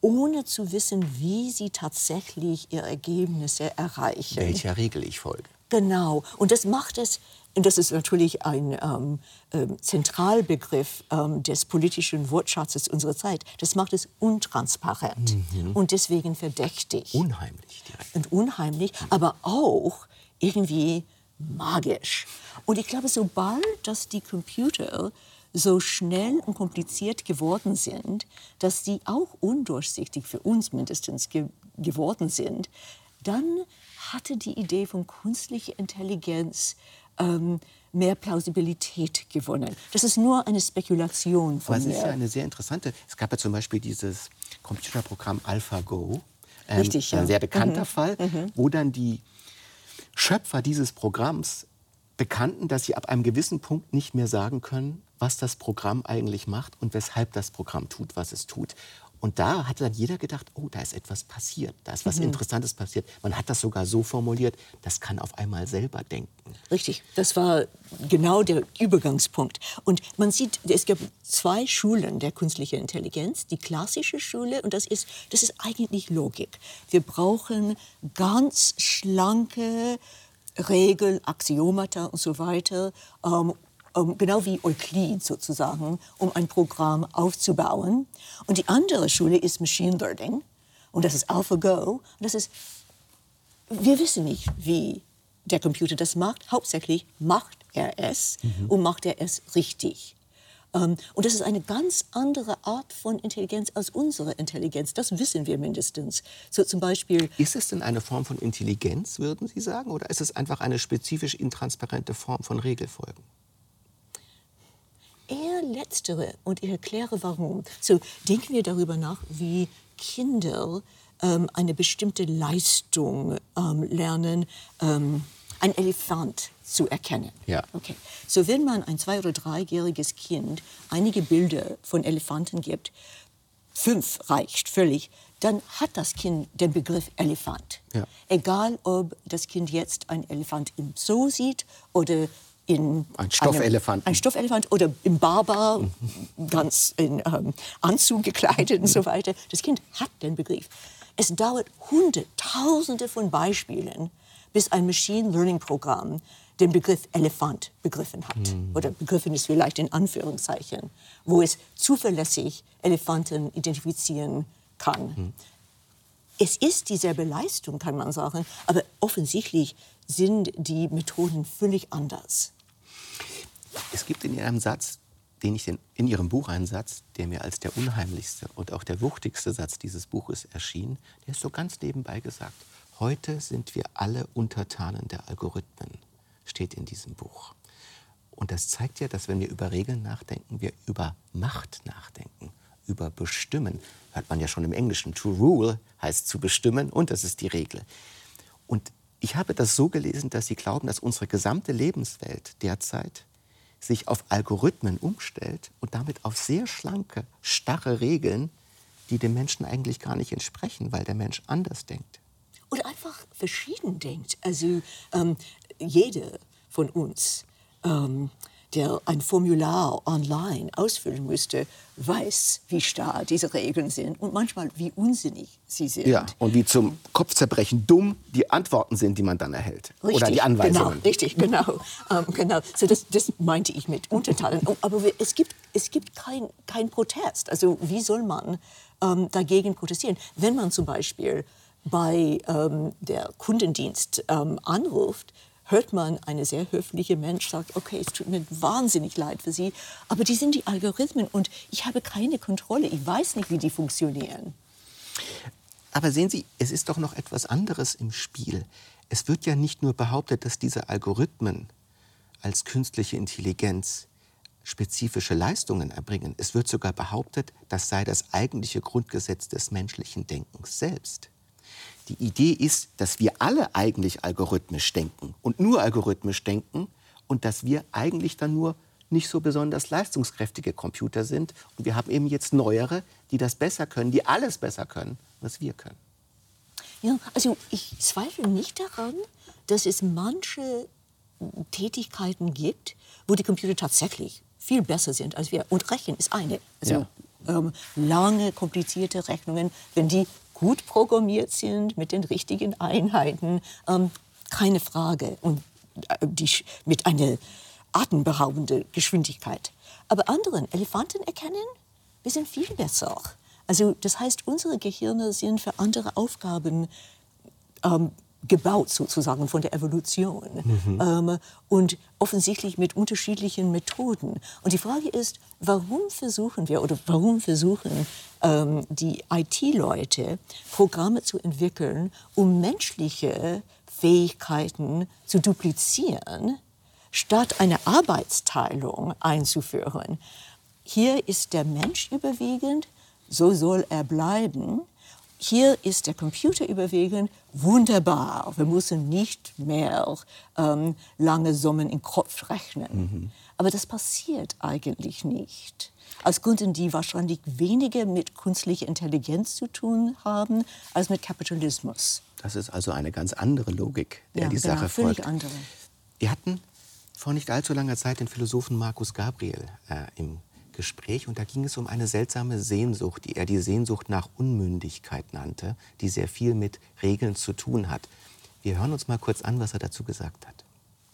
ohne zu wissen, wie sie tatsächlich ihre Ergebnisse erreichen. Welcher Regel ich folge. Genau. Und das macht es und das ist natürlich ein ähm, ähm, Zentralbegriff ähm, des politischen Wortschatzes unserer Zeit. Das macht es untransparent mhm. und deswegen verdächtig. Unheimlich direkt. Und unheimlich, aber auch irgendwie magisch. Und ich glaube, sobald dass die Computer so schnell und kompliziert geworden sind, dass sie auch undurchsichtig für uns mindestens ge geworden sind, dann hatte die Idee von künstlicher Intelligenz ähm, mehr Plausibilität gewonnen. Das ist nur eine Spekulation von mir. Es ist ja eine sehr interessante. Es gab ja zum Beispiel dieses Computerprogramm AlphaGo. Ähm, Richtig, ja. Ein sehr bekannter mhm. Fall, mhm. wo dann die Schöpfer dieses Programms bekannten, dass sie ab einem gewissen Punkt nicht mehr sagen können, was das Programm eigentlich macht und weshalb das Programm tut, was es tut. Und da hatte dann jeder gedacht, oh, da ist etwas passiert, da ist was mhm. Interessantes passiert. Man hat das sogar so formuliert, das kann auf einmal selber denken. Richtig, das war genau der Übergangspunkt. Und man sieht, es gibt zwei Schulen der künstlichen Intelligenz. Die klassische Schule, und das ist, das ist eigentlich Logik. Wir brauchen ganz schlanke Regeln, Axiomata und so weiter, ähm, um, genau wie Euklid sozusagen, um ein Programm aufzubauen. Und die andere Schule ist Machine Learning und das ist AlphaGo. Und das ist, wir wissen nicht, wie der Computer das macht. Hauptsächlich macht er es mhm. und macht er es richtig. Um, ähm, und das ist eine ganz andere Art von Intelligenz als unsere Intelligenz. Das wissen wir mindestens. So zum Beispiel. Ist es denn eine Form von Intelligenz, würden Sie sagen, oder ist es einfach eine spezifisch intransparente Form von Regelfolgen? Eher letztere und ich erkläre warum. So denken wir darüber nach, wie Kinder ähm, eine bestimmte Leistung ähm, lernen, ähm, ein Elefant zu erkennen. Ja. Okay. So wenn man ein zwei- oder dreijähriges Kind einige Bilder von Elefanten gibt, fünf reicht völlig, dann hat das Kind den Begriff Elefant. Ja. Egal, ob das Kind jetzt ein Elefant im Zoo sieht oder in ein Stoffelefant. Ein Stoffelefant oder im Barbar, ganz in ähm, Anzug gekleidet und so weiter. Das Kind hat den Begriff. Es dauert Hunderttausende von Beispielen, bis ein Machine Learning Programm den Begriff Elefant begriffen hat. Mhm. Oder begriffen ist vielleicht in Anführungszeichen, wo es zuverlässig Elefanten identifizieren kann. Mhm. Es ist dieselbe Leistung, kann man sagen, aber offensichtlich sind die Methoden völlig anders. Es gibt in Ihrem Satz, den ich in Ihrem Buch einen Satz, der mir als der unheimlichste und auch der wuchtigste Satz dieses Buches erschien, der ist so ganz nebenbei gesagt. Heute sind wir alle Untertanen der Algorithmen, steht in diesem Buch. Und das zeigt ja, dass wenn wir über Regeln nachdenken, wir über Macht nachdenken, über Bestimmen. Hört man ja schon im Englischen. To rule heißt zu bestimmen und das ist die Regel. Und ich habe das so gelesen, dass Sie glauben, dass unsere gesamte Lebenswelt derzeit sich auf Algorithmen umstellt und damit auf sehr schlanke, starre Regeln, die dem Menschen eigentlich gar nicht entsprechen, weil der Mensch anders denkt. Oder einfach verschieden denkt. Also ähm, jede von uns ähm, der ein Formular online ausfüllen müsste, weiß, wie starr diese Regeln sind und manchmal wie unsinnig sie sind. Ja, und wie zum Kopfzerbrechen dumm die Antworten sind, die man dann erhält. Richtig, Oder die Anweisungen. Genau, richtig, genau. <laughs> ähm, genau. So das, das meinte ich mit Unterteilen. Aber es gibt, es gibt kein, kein Protest. Also wie soll man ähm, dagegen protestieren? Wenn man zum Beispiel bei ähm, der Kundendienst ähm, anruft, hört man eine sehr höfliche Mensch sagt, okay, es tut mir wahnsinnig leid für Sie, aber die sind die Algorithmen und ich habe keine Kontrolle, ich weiß nicht, wie die funktionieren. Aber sehen Sie, es ist doch noch etwas anderes im Spiel. Es wird ja nicht nur behauptet, dass diese Algorithmen als künstliche Intelligenz spezifische Leistungen erbringen. Es wird sogar behauptet, das sei das eigentliche Grundgesetz des menschlichen Denkens selbst. Die Idee ist, dass wir alle eigentlich algorithmisch denken und nur algorithmisch denken und dass wir eigentlich dann nur nicht so besonders leistungskräftige Computer sind. Und wir haben eben jetzt neuere, die das besser können, die alles besser können, was wir können. Ja, also ich zweifle nicht daran, dass es manche Tätigkeiten gibt, wo die Computer tatsächlich viel besser sind als wir. Und Rechnen ist eine. Also ja. ähm, lange, komplizierte Rechnungen, wenn die gut programmiert sind mit den richtigen Einheiten, ähm, keine Frage. Und äh, die, mit einer atemberaubenden Geschwindigkeit. Aber anderen Elefanten erkennen, wir sind viel besser. Also das heißt, unsere Gehirne sind für andere Aufgaben ähm, gebaut sozusagen von der Evolution mhm. ähm, und offensichtlich mit unterschiedlichen Methoden. Und die Frage ist, warum versuchen wir oder warum versuchen ähm, die IT-Leute Programme zu entwickeln, um menschliche Fähigkeiten zu duplizieren, statt eine Arbeitsteilung einzuführen. Hier ist der Mensch überwiegend, so soll er bleiben. Hier ist der Computer überwiegend, wunderbar. Wir müssen nicht mehr ähm, lange Summen im Kopf rechnen. Mhm. Aber das passiert eigentlich nicht. Aus Gründen, die wahrscheinlich weniger mit künstlicher Intelligenz zu tun haben, als mit Kapitalismus. Das ist also eine ganz andere Logik, der ja, die genau, Sache völlig folgt. Andere. Wir hatten vor nicht allzu langer Zeit den Philosophen Markus Gabriel äh, im Gespräch und da ging es um eine seltsame Sehnsucht, die er die Sehnsucht nach Unmündigkeit nannte, die sehr viel mit Regeln zu tun hat. Wir hören uns mal kurz an, was er dazu gesagt hat.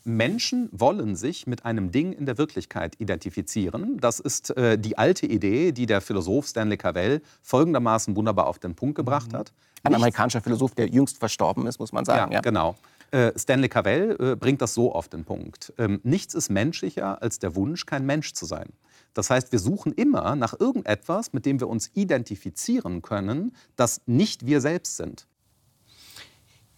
Menschen wollen sich mit einem Ding in der Wirklichkeit identifizieren. Das ist äh, die alte Idee, die der Philosoph Stanley Cavell folgendermaßen wunderbar auf den Punkt gebracht mhm. hat. Ein amerikanischer Philosoph, der jüngst verstorben ist, muss man sagen. Ja, ja. genau. Äh, Stanley Cavell äh, bringt das so auf den Punkt. Ähm, nichts ist menschlicher als der Wunsch, kein Mensch zu sein. Das heißt, wir suchen immer nach irgendetwas, mit dem wir uns identifizieren können, das nicht wir selbst sind.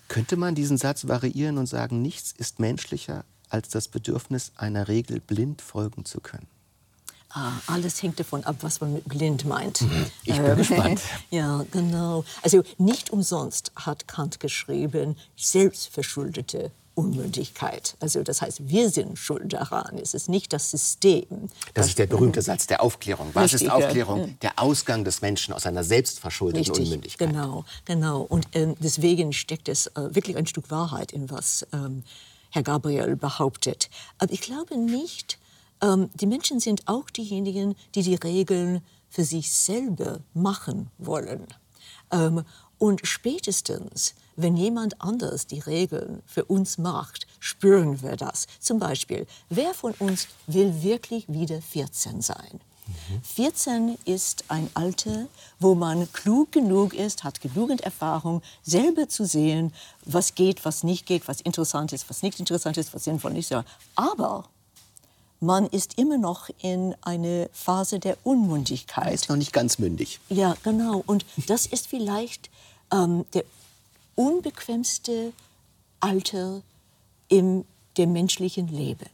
Könnte man diesen Satz variieren und sagen, nichts ist menschlicher als das Bedürfnis, einer Regel blind folgen zu können? Ah, alles hängt davon ab, was man mit blind meint. Mhm. Ich bin äh, gespannt. <laughs> Ja, genau. Also nicht umsonst hat Kant geschrieben, selbstverschuldete Unmündigkeit. Also das heißt, wir sind schuld daran. Es ist nicht das System. Das ist der berühmte Satz der Aufklärung. Was Richtig, ist Aufklärung? Ja. Der Ausgang des Menschen aus einer selbstverschuldeten Richtig, Unmündigkeit. Genau, genau. Und ähm, deswegen steckt es äh, wirklich ein Stück Wahrheit in was ähm, Herr Gabriel behauptet. Aber ich glaube nicht, ähm, die Menschen sind auch diejenigen, die die Regeln für sich selber machen wollen. Und spätestens, wenn jemand anders die Regeln für uns macht, spüren wir das. Zum Beispiel, wer von uns will wirklich wieder 14 sein? 14 ist ein Alter, wo man klug genug ist, hat genügend Erfahrung, selber zu sehen, was geht, was nicht geht, was interessant ist, was nicht interessant ist, was sinnvoll ist. Aber man ist immer noch in einer Phase der Unmündigkeit. Man ist noch nicht ganz mündig. Ja, genau. Und das ist vielleicht ähm, der unbequemste Alter im dem menschlichen Leben.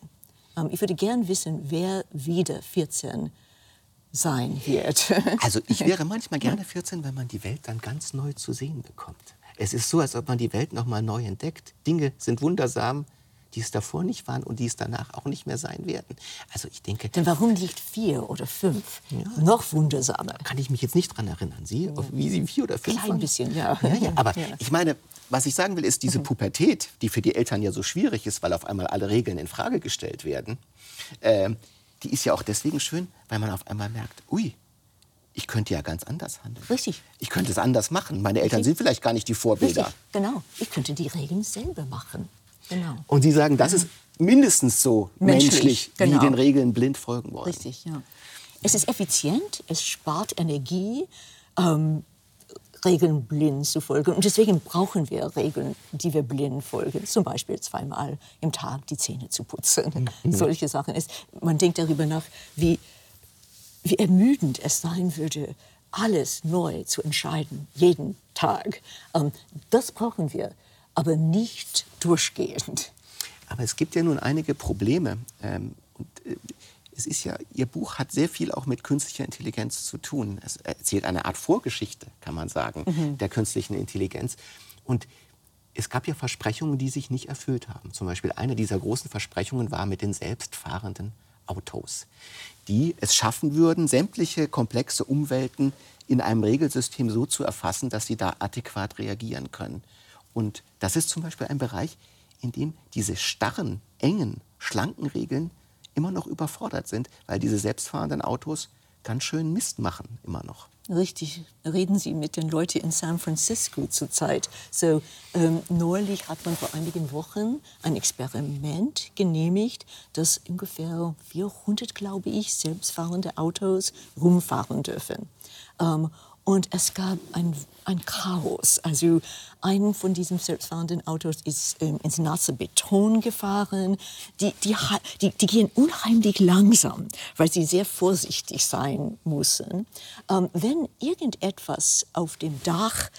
Ähm, ich würde gern wissen, wer wieder 14 sein wird. <laughs> Also ich wäre manchmal gerne 14, wenn man die Welt dann ganz neu zu sehen bekommt. Es ist so, als ob man die Welt noch mal neu entdeckt. Dinge sind wundersam, die es davor nicht waren und die es danach auch nicht mehr sein werden. Also ich denke. Denn warum nicht vier oder fünf? Ja. Noch wundersamer. Kann ich mich jetzt nicht daran erinnern. Sie, ja. wie Sie vier oder fünf Klein waren? bisschen, ja. ja. Aber ich meine, was ich sagen will, ist diese mhm. Pubertät, die für die Eltern ja so schwierig ist, weil auf einmal alle Regeln in Frage gestellt werden. Äh, die ist ja auch deswegen schön, weil man auf einmal merkt, ui, ich könnte ja ganz anders handeln. Richtig. Ich könnte es anders machen. Meine Eltern Richtig. sind vielleicht gar nicht die Vorbilder. Richtig. Genau. Ich könnte die Regeln selber machen. Genau. Und Sie sagen, das ist mindestens so menschlich, menschlich genau. wie den Regeln blind folgen wollen. Richtig, ja. Es ist effizient, es spart Energie, ähm, Regeln blind zu folgen. Und deswegen brauchen wir Regeln, die wir blind folgen. Zum Beispiel zweimal im Tag die Zähne zu putzen. Mhm. <laughs> Solche Sachen. Es, man denkt darüber nach, wie, wie ermüdend es sein würde, alles neu zu entscheiden, jeden Tag. Ähm, das brauchen wir aber nicht durchgehend. Aber es gibt ja nun einige Probleme. Ähm, und, äh, es ist ja, Ihr Buch hat sehr viel auch mit künstlicher Intelligenz zu tun. Es erzählt eine Art Vorgeschichte, kann man sagen, mhm. der künstlichen Intelligenz. Und es gab ja Versprechungen, die sich nicht erfüllt haben. Zum Beispiel eine dieser großen Versprechungen war mit den selbstfahrenden Autos, die es schaffen würden, sämtliche komplexe Umwelten in einem Regelsystem so zu erfassen, dass sie da adäquat reagieren können. Und das ist zum Beispiel ein Bereich, in dem diese starren, engen, schlanken Regeln immer noch überfordert sind, weil diese selbstfahrenden Autos ganz schön Mist machen, immer noch. Richtig, reden Sie mit den Leuten in San Francisco zurzeit. So, ähm, neulich hat man vor einigen Wochen ein Experiment genehmigt, dass ungefähr 400, glaube ich, selbstfahrende Autos rumfahren dürfen. Ähm, und es gab ein, ein Chaos. Also ein von diesen selbstfahrenden Autos ist ähm, ins nasse Beton gefahren. Die, die, die, die, gehen unheimlich langsam, weil sie sehr vorsichtig sein müssen. Ähm, wenn irgendetwas auf dem Dach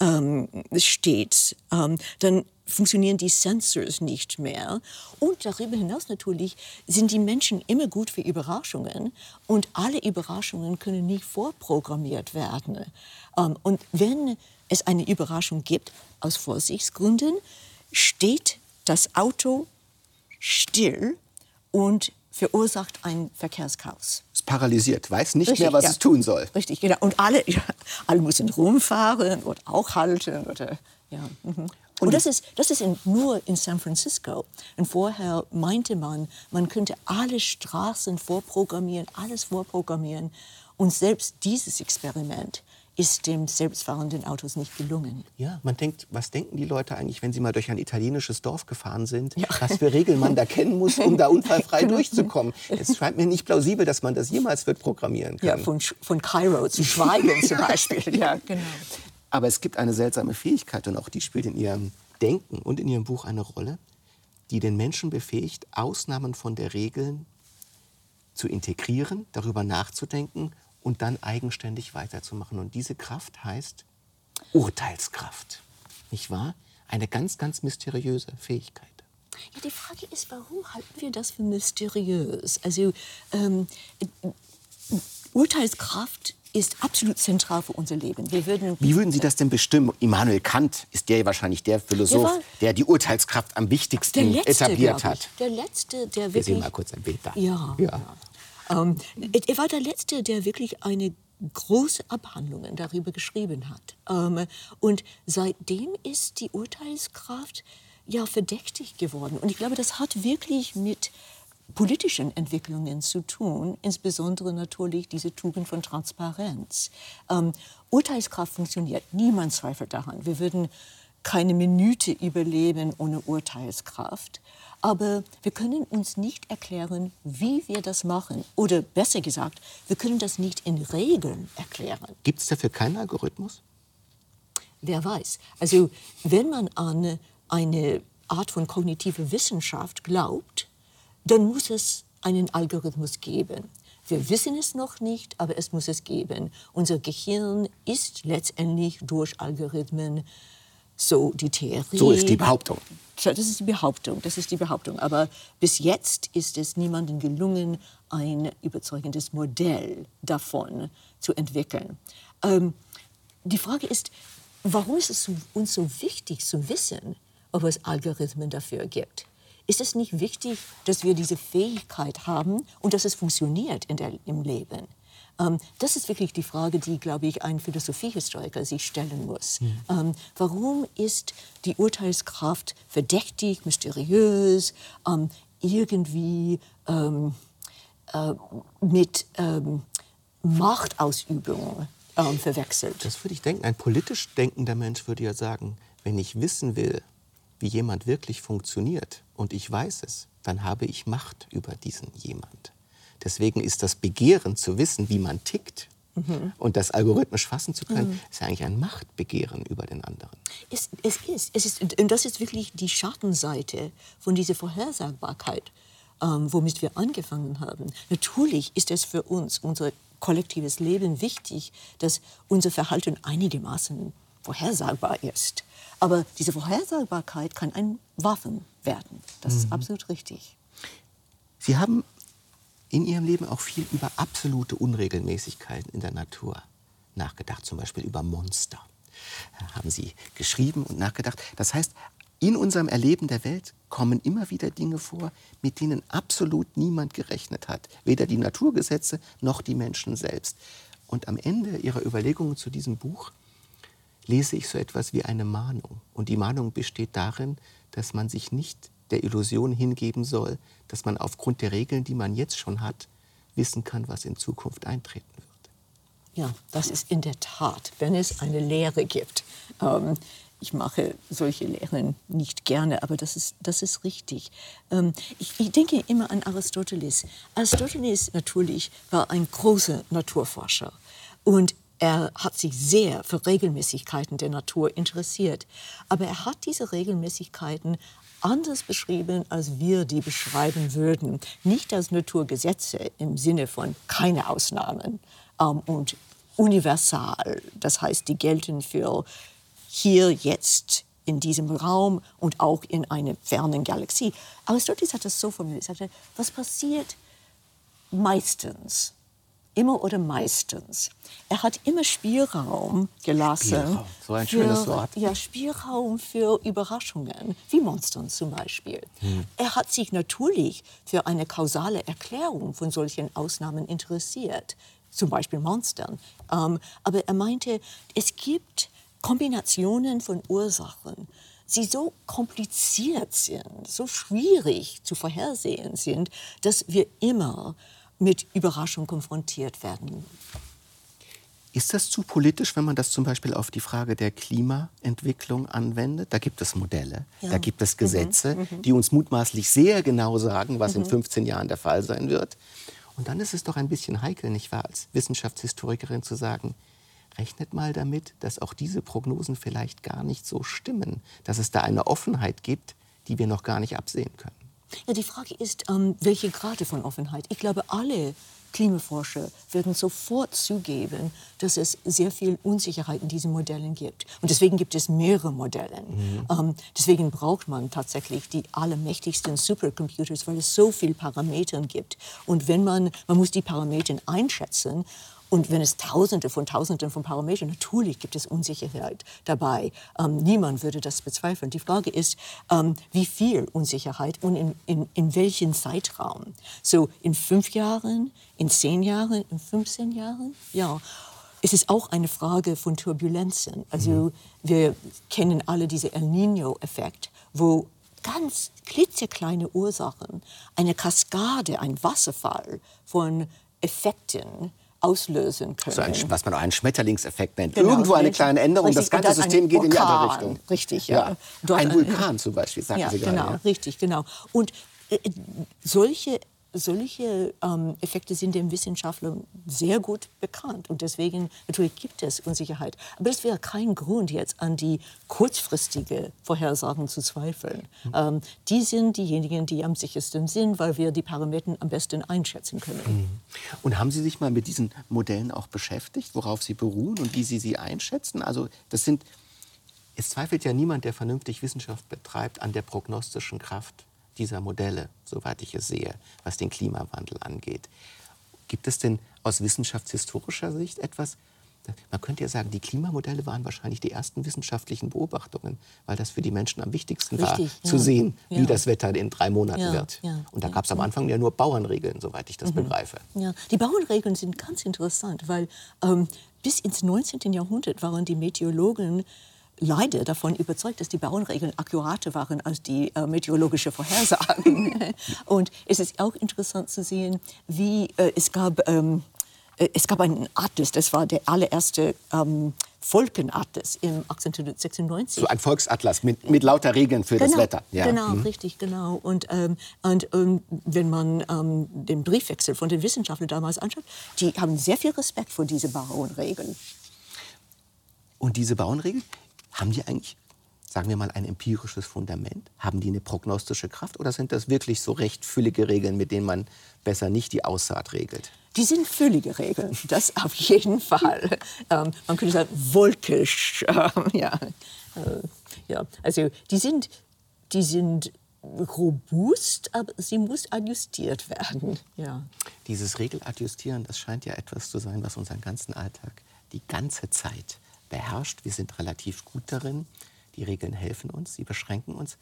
ähm, steht, ähm, dann funktionieren die Sensors nicht mehr. Und darüber hinaus natürlich sind die Menschen immer gut für Überraschungen und alle Überraschungen können nicht vorprogrammiert werden. Ähm, und wenn es eine Überraschung gibt, aus Vorsichtsgründen, steht das Auto still und verursacht ein Verkehrschaos. Es paralysiert, weiß nicht Richtig, mehr, was ja. es tun soll. Richtig, genau. Und alle, ja, <laughs> alle müssen rumfahren und auch halten. Oder, ja. Mhm. Und das ist, das ist in, nur in San Francisco. Und vorher meinte man, man könnte alle Straßen vorprogrammieren, alles vorprogrammieren. Und selbst dieses Experiment ist dem selbstfahrenden Autos nicht gelungen. Ja, man denkt, was denken die Leute eigentlich, wenn sie mal durch ein italienisches Dorf gefahren sind, ja. was für Regeln man da kennen muss, um da <laughs> unfallfrei genau. durchzukommen. Es scheint mir nicht plausibel, dass man das jemals wird programmieren können. Ja, von, von Kairo zu Schweigen zum <laughs> Beispiel. Ja, genau. Aber es gibt eine seltsame Fähigkeit und auch die spielt in ihrem Denken und in ihrem Buch eine Rolle, die den Menschen befähigt, Ausnahmen von der Regel zu integrieren, darüber nachzudenken und dann eigenständig weiterzumachen. Und diese Kraft heißt Urteilskraft. Nicht wahr? Eine ganz, ganz mysteriöse Fähigkeit. Ja, die Frage ist, warum halten wir das für mysteriös? Also ähm, Urteilskraft ist absolut zentral für unser Leben. Wir würden Wie würden Sie das denn bestimmen? Immanuel Kant ist der wahrscheinlich der Philosoph, der, der die Urteilskraft am wichtigsten letzte, etabliert hat. Der letzte, der wirklich. Wir sehen mal kurz ein Bild da. Ja. ja. Ähm, er war der letzte, der wirklich eine große Abhandlungen darüber geschrieben hat. Ähm, und seitdem ist die Urteilskraft ja verdächtig geworden. Und ich glaube, das hat wirklich mit politischen Entwicklungen zu tun, insbesondere natürlich diese Tugend von Transparenz. Ähm, Urteilskraft funktioniert, niemand zweifelt daran. Wir würden keine Minute überleben ohne Urteilskraft. Aber wir können uns nicht erklären, wie wir das machen. Oder besser gesagt, wir können das nicht in Regeln erklären. Gibt es dafür keinen Algorithmus? Wer weiß. Also wenn man an eine Art von kognitiver Wissenschaft glaubt, dann muss es einen Algorithmus geben. Wir wissen es noch nicht, aber es muss es geben. Unser Gehirn ist letztendlich durch Algorithmen so die Theorie. So ist die Behauptung. Das ist die Behauptung, das ist die Behauptung. Aber bis jetzt ist es niemandem gelungen, ein überzeugendes Modell davon zu entwickeln. Ähm, die Frage ist, warum ist es uns so wichtig zu wissen, ob es Algorithmen dafür gibt? Ist es nicht wichtig, dass wir diese Fähigkeit haben und dass es funktioniert in der, im Leben? Ähm, das ist wirklich die Frage, die, glaube ich, ein Philosophiehistoriker sich stellen muss. Mhm. Ähm, warum ist die Urteilskraft verdächtig, mysteriös, ähm, irgendwie ähm, äh, mit ähm, Machtausübung ähm, verwechselt? Das würde ich denken. Ein politisch denkender Mensch würde ja sagen, wenn ich wissen will, wie jemand wirklich funktioniert und ich weiß es, dann habe ich Macht über diesen jemand. Deswegen ist das Begehren zu wissen, wie man tickt, Mhm. Und das algorithmisch fassen zu können, mhm. ist eigentlich ein Machtbegehren über den anderen. Es, es, ist, es ist, und das ist wirklich die Schattenseite von dieser Vorhersagbarkeit, ähm, womit wir angefangen haben. Natürlich ist es für uns, unser kollektives Leben, wichtig, dass unser Verhalten einigermaßen vorhersagbar ist. Aber diese Vorhersagbarkeit kann eine Waffe werden. Das ist absolut richtig. Sie haben in Ihrem Leben auch viel über absolute Unregelmäßigkeiten in der Natur nachgedacht, zum Beispiel über Monster. Haben Sie geschrieben und nachgedacht. Das heißt, in unserem Erleben der Welt kommen immer wieder Dinge vor, mit denen absolut niemand gerechnet hat. Weder die Naturgesetze noch die Menschen selbst. Und am Ende Ihrer Überlegungen zu diesem Buch lese ich so etwas wie eine Mahnung. Und die Mahnung besteht darin, dass man sich nicht der Illusion hingeben soll, dass man aufgrund der Regeln, die man jetzt schon hat, wissen kann, was in Zukunft eintreten wird. Ja, das ist in der Tat, wenn es eine Lehre gibt. Ähm, ich mache solche Lehren nicht gerne, aber das ist, das ist richtig. Ähm, ich, ich, denke immer an Aristoteles. Aristoteles natürlich war ein großer Naturforscher und er hat sich sehr für Regelmäßigkeiten der Natur interessiert. Aber er hat diese Regelmäßigkeiten anders beschrieben, als wir die beschreiben würden. Nicht als Naturgesetze im Sinne von keine Ausnahmen ähm, und universal. Das heißt, die gelten für hier, jetzt, in diesem Raum und auch in einer fernen Galaxie. Aristoteles hat das so formuliert. Er sagte, was passiert meistens immer oder meistens. Er hat immer Spielraum gelassen. Spielraum, so ein schönes für, Wort. Ja, Spielraum für Überraschungen, wie Monstern zum Beispiel. Hm. Er hat sich natürlich für eine kausale Erklärung von solchen Ausnahmen interessiert, zum Beispiel Monstern. Ähm, aber er meinte, es gibt Kombinationen von Ursachen, die so kompliziert sind, so schwierig zu vorhersehen sind, dass wir immer mit Überraschung konfrontiert werden. Ist das zu politisch, wenn man das zum Beispiel auf die Frage der Klimaentwicklung anwendet? Da gibt es Modelle, ja. da gibt es Gesetze, mhm, mhm. die uns mutmaßlich sehr genau sagen, was mhm. in 15 Jahren der Fall sein wird. Und dann ist es doch ein bisschen heikel, nicht wahr, als Wissenschaftshistorikerin zu sagen, rechnet mal damit, dass auch diese Prognosen vielleicht gar nicht so stimmen, dass es da eine Offenheit gibt, die wir noch gar nicht absehen können. Ja, die Frage ist, ähm, welche Grade von Offenheit. Ich glaube, alle Klimaforscher werden sofort zugeben, dass es sehr viel Unsicherheit in diesen Modellen gibt. Und deswegen gibt es mehrere Modelle. Mhm. Ähm, deswegen braucht man tatsächlich die allermächtigsten Supercomputers, weil es so viele Parameter gibt. Und wenn man, man muss die Parameter einschätzen und wenn es Tausende von Tausenden von Parametern, natürlich gibt es Unsicherheit dabei. Ähm, niemand würde das bezweifeln. Die Frage ist, ähm, wie viel Unsicherheit und in, in, in welchem Zeitraum? So in fünf Jahren, in zehn Jahren, in 15 Jahren? Ja. Es ist auch eine Frage von Turbulenzen. Also mhm. wir kennen alle diesen El Nino-Effekt, wo ganz klitzekleine Ursachen, eine Kaskade, ein Wasserfall von Effekten auslösen können. So ein, was man auch einen Schmetterlingseffekt nennt. Genau, Irgendwo eine kleine Änderung, richtig, das ganze System geht in die andere Richtung. Richtig, ja. ja. Ein Vulkan zum Beispiel, sagen ja, Sie gerade. Genau, ja. richtig, genau. Und äh, solche solche ähm, Effekte sind den Wissenschaftlern sehr gut bekannt. Und deswegen, natürlich gibt es Unsicherheit. Aber das wäre kein Grund, jetzt an die kurzfristige Vorhersagen zu zweifeln. Ähm, die sind diejenigen, die am sichersten sind, weil wir die Parameter am besten einschätzen können. Mhm. Und haben Sie sich mal mit diesen Modellen auch beschäftigt, worauf sie beruhen und wie Sie sie einschätzen? Also das sind, es zweifelt ja niemand, der vernünftig Wissenschaft betreibt, an der prognostischen Kraft dieser Modelle, soweit ich es sehe, was den Klimawandel angeht. Gibt es denn aus wissenschaftshistorischer Sicht etwas, man könnte ja sagen, die Klimamodelle waren wahrscheinlich die ersten wissenschaftlichen Beobachtungen, weil das für die Menschen am wichtigsten Richtig, war, ja. zu sehen, wie ja. das Wetter in drei Monaten ja, wird. Und da gab es am Anfang ja nur Bauernregeln, soweit ich das mhm. begreife. Ja, die Bauernregeln sind ganz interessant, weil ähm, bis ins 19. Jahrhundert waren die Meteorologen leider davon überzeugt, dass die Bauernregeln akkurater waren als die äh, meteorologische Vorhersagen. <laughs> und es ist auch interessant zu sehen, wie äh, es gab ähm, äh, es gab einen Atlas, das war der allererste ähm, Volkenatlas im 1896. So ein Volksatlas mit, mit lauter Regeln für genau, das Wetter. Ja. Genau, mhm. richtig, genau. Und, ähm, und ähm, wenn man ähm, den Briefwechsel von den Wissenschaftlern damals anschaut, die haben sehr viel Respekt vor diesen Bauernregeln. Und diese Bauernregeln, haben die eigentlich, sagen wir mal, ein empirisches Fundament? Haben die eine prognostische Kraft oder sind das wirklich so recht füllige Regeln, mit denen man besser nicht die Aussaat regelt? Die sind füllige Regeln, das auf jeden Fall. Ähm, man könnte sagen, wolkisch. Ähm, ja. Äh, ja. Also die sind, die sind robust, aber sie muss adjustiert werden. Ja. Dieses Regeladjustieren, das scheint ja etwas zu sein, was unseren ganzen Alltag die ganze Zeit beherrscht. Wir sind relativ gut darin. Die Regeln helfen uns, sie beschränken uns.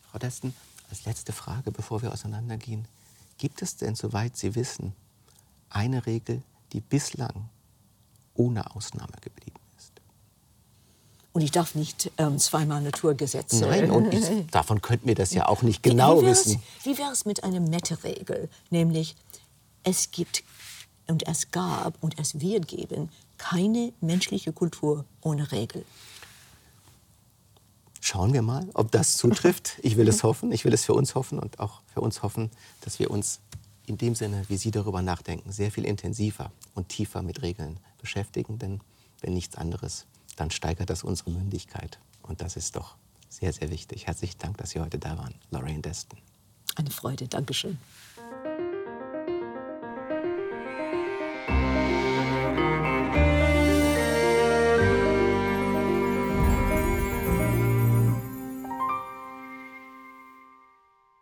Frau Desten, als letzte Frage, bevor wir auseinandergehen. Gibt es denn, soweit Sie wissen, eine Regel, die bislang ohne Ausnahme geblieben ist? Und ich darf nicht ähm, zweimal Naturgesetze. Nein, und ich, <laughs> davon könnten wir das ja auch nicht genau wie wissen. Wie wäre es mit einer Meta-Regel? Nämlich, es gibt und es gab und es wird geben keine menschliche Kultur ohne Regel. Schauen wir mal, ob das zutrifft. <laughs> Ich will es hoffen, ich will es für uns hoffen und auch für uns hoffen, dass wir uns in dem Sinne, wie Sie darüber nachdenken, sehr viel intensiver und tiefer mit Regeln beschäftigen. Denn wenn nichts anderes, dann steigert das unsere Mündigkeit. Und das ist doch sehr, sehr wichtig. Herzlichen Dank, dass Sie heute da waren, Lorraine Deston. Eine Freude. Dankeschön.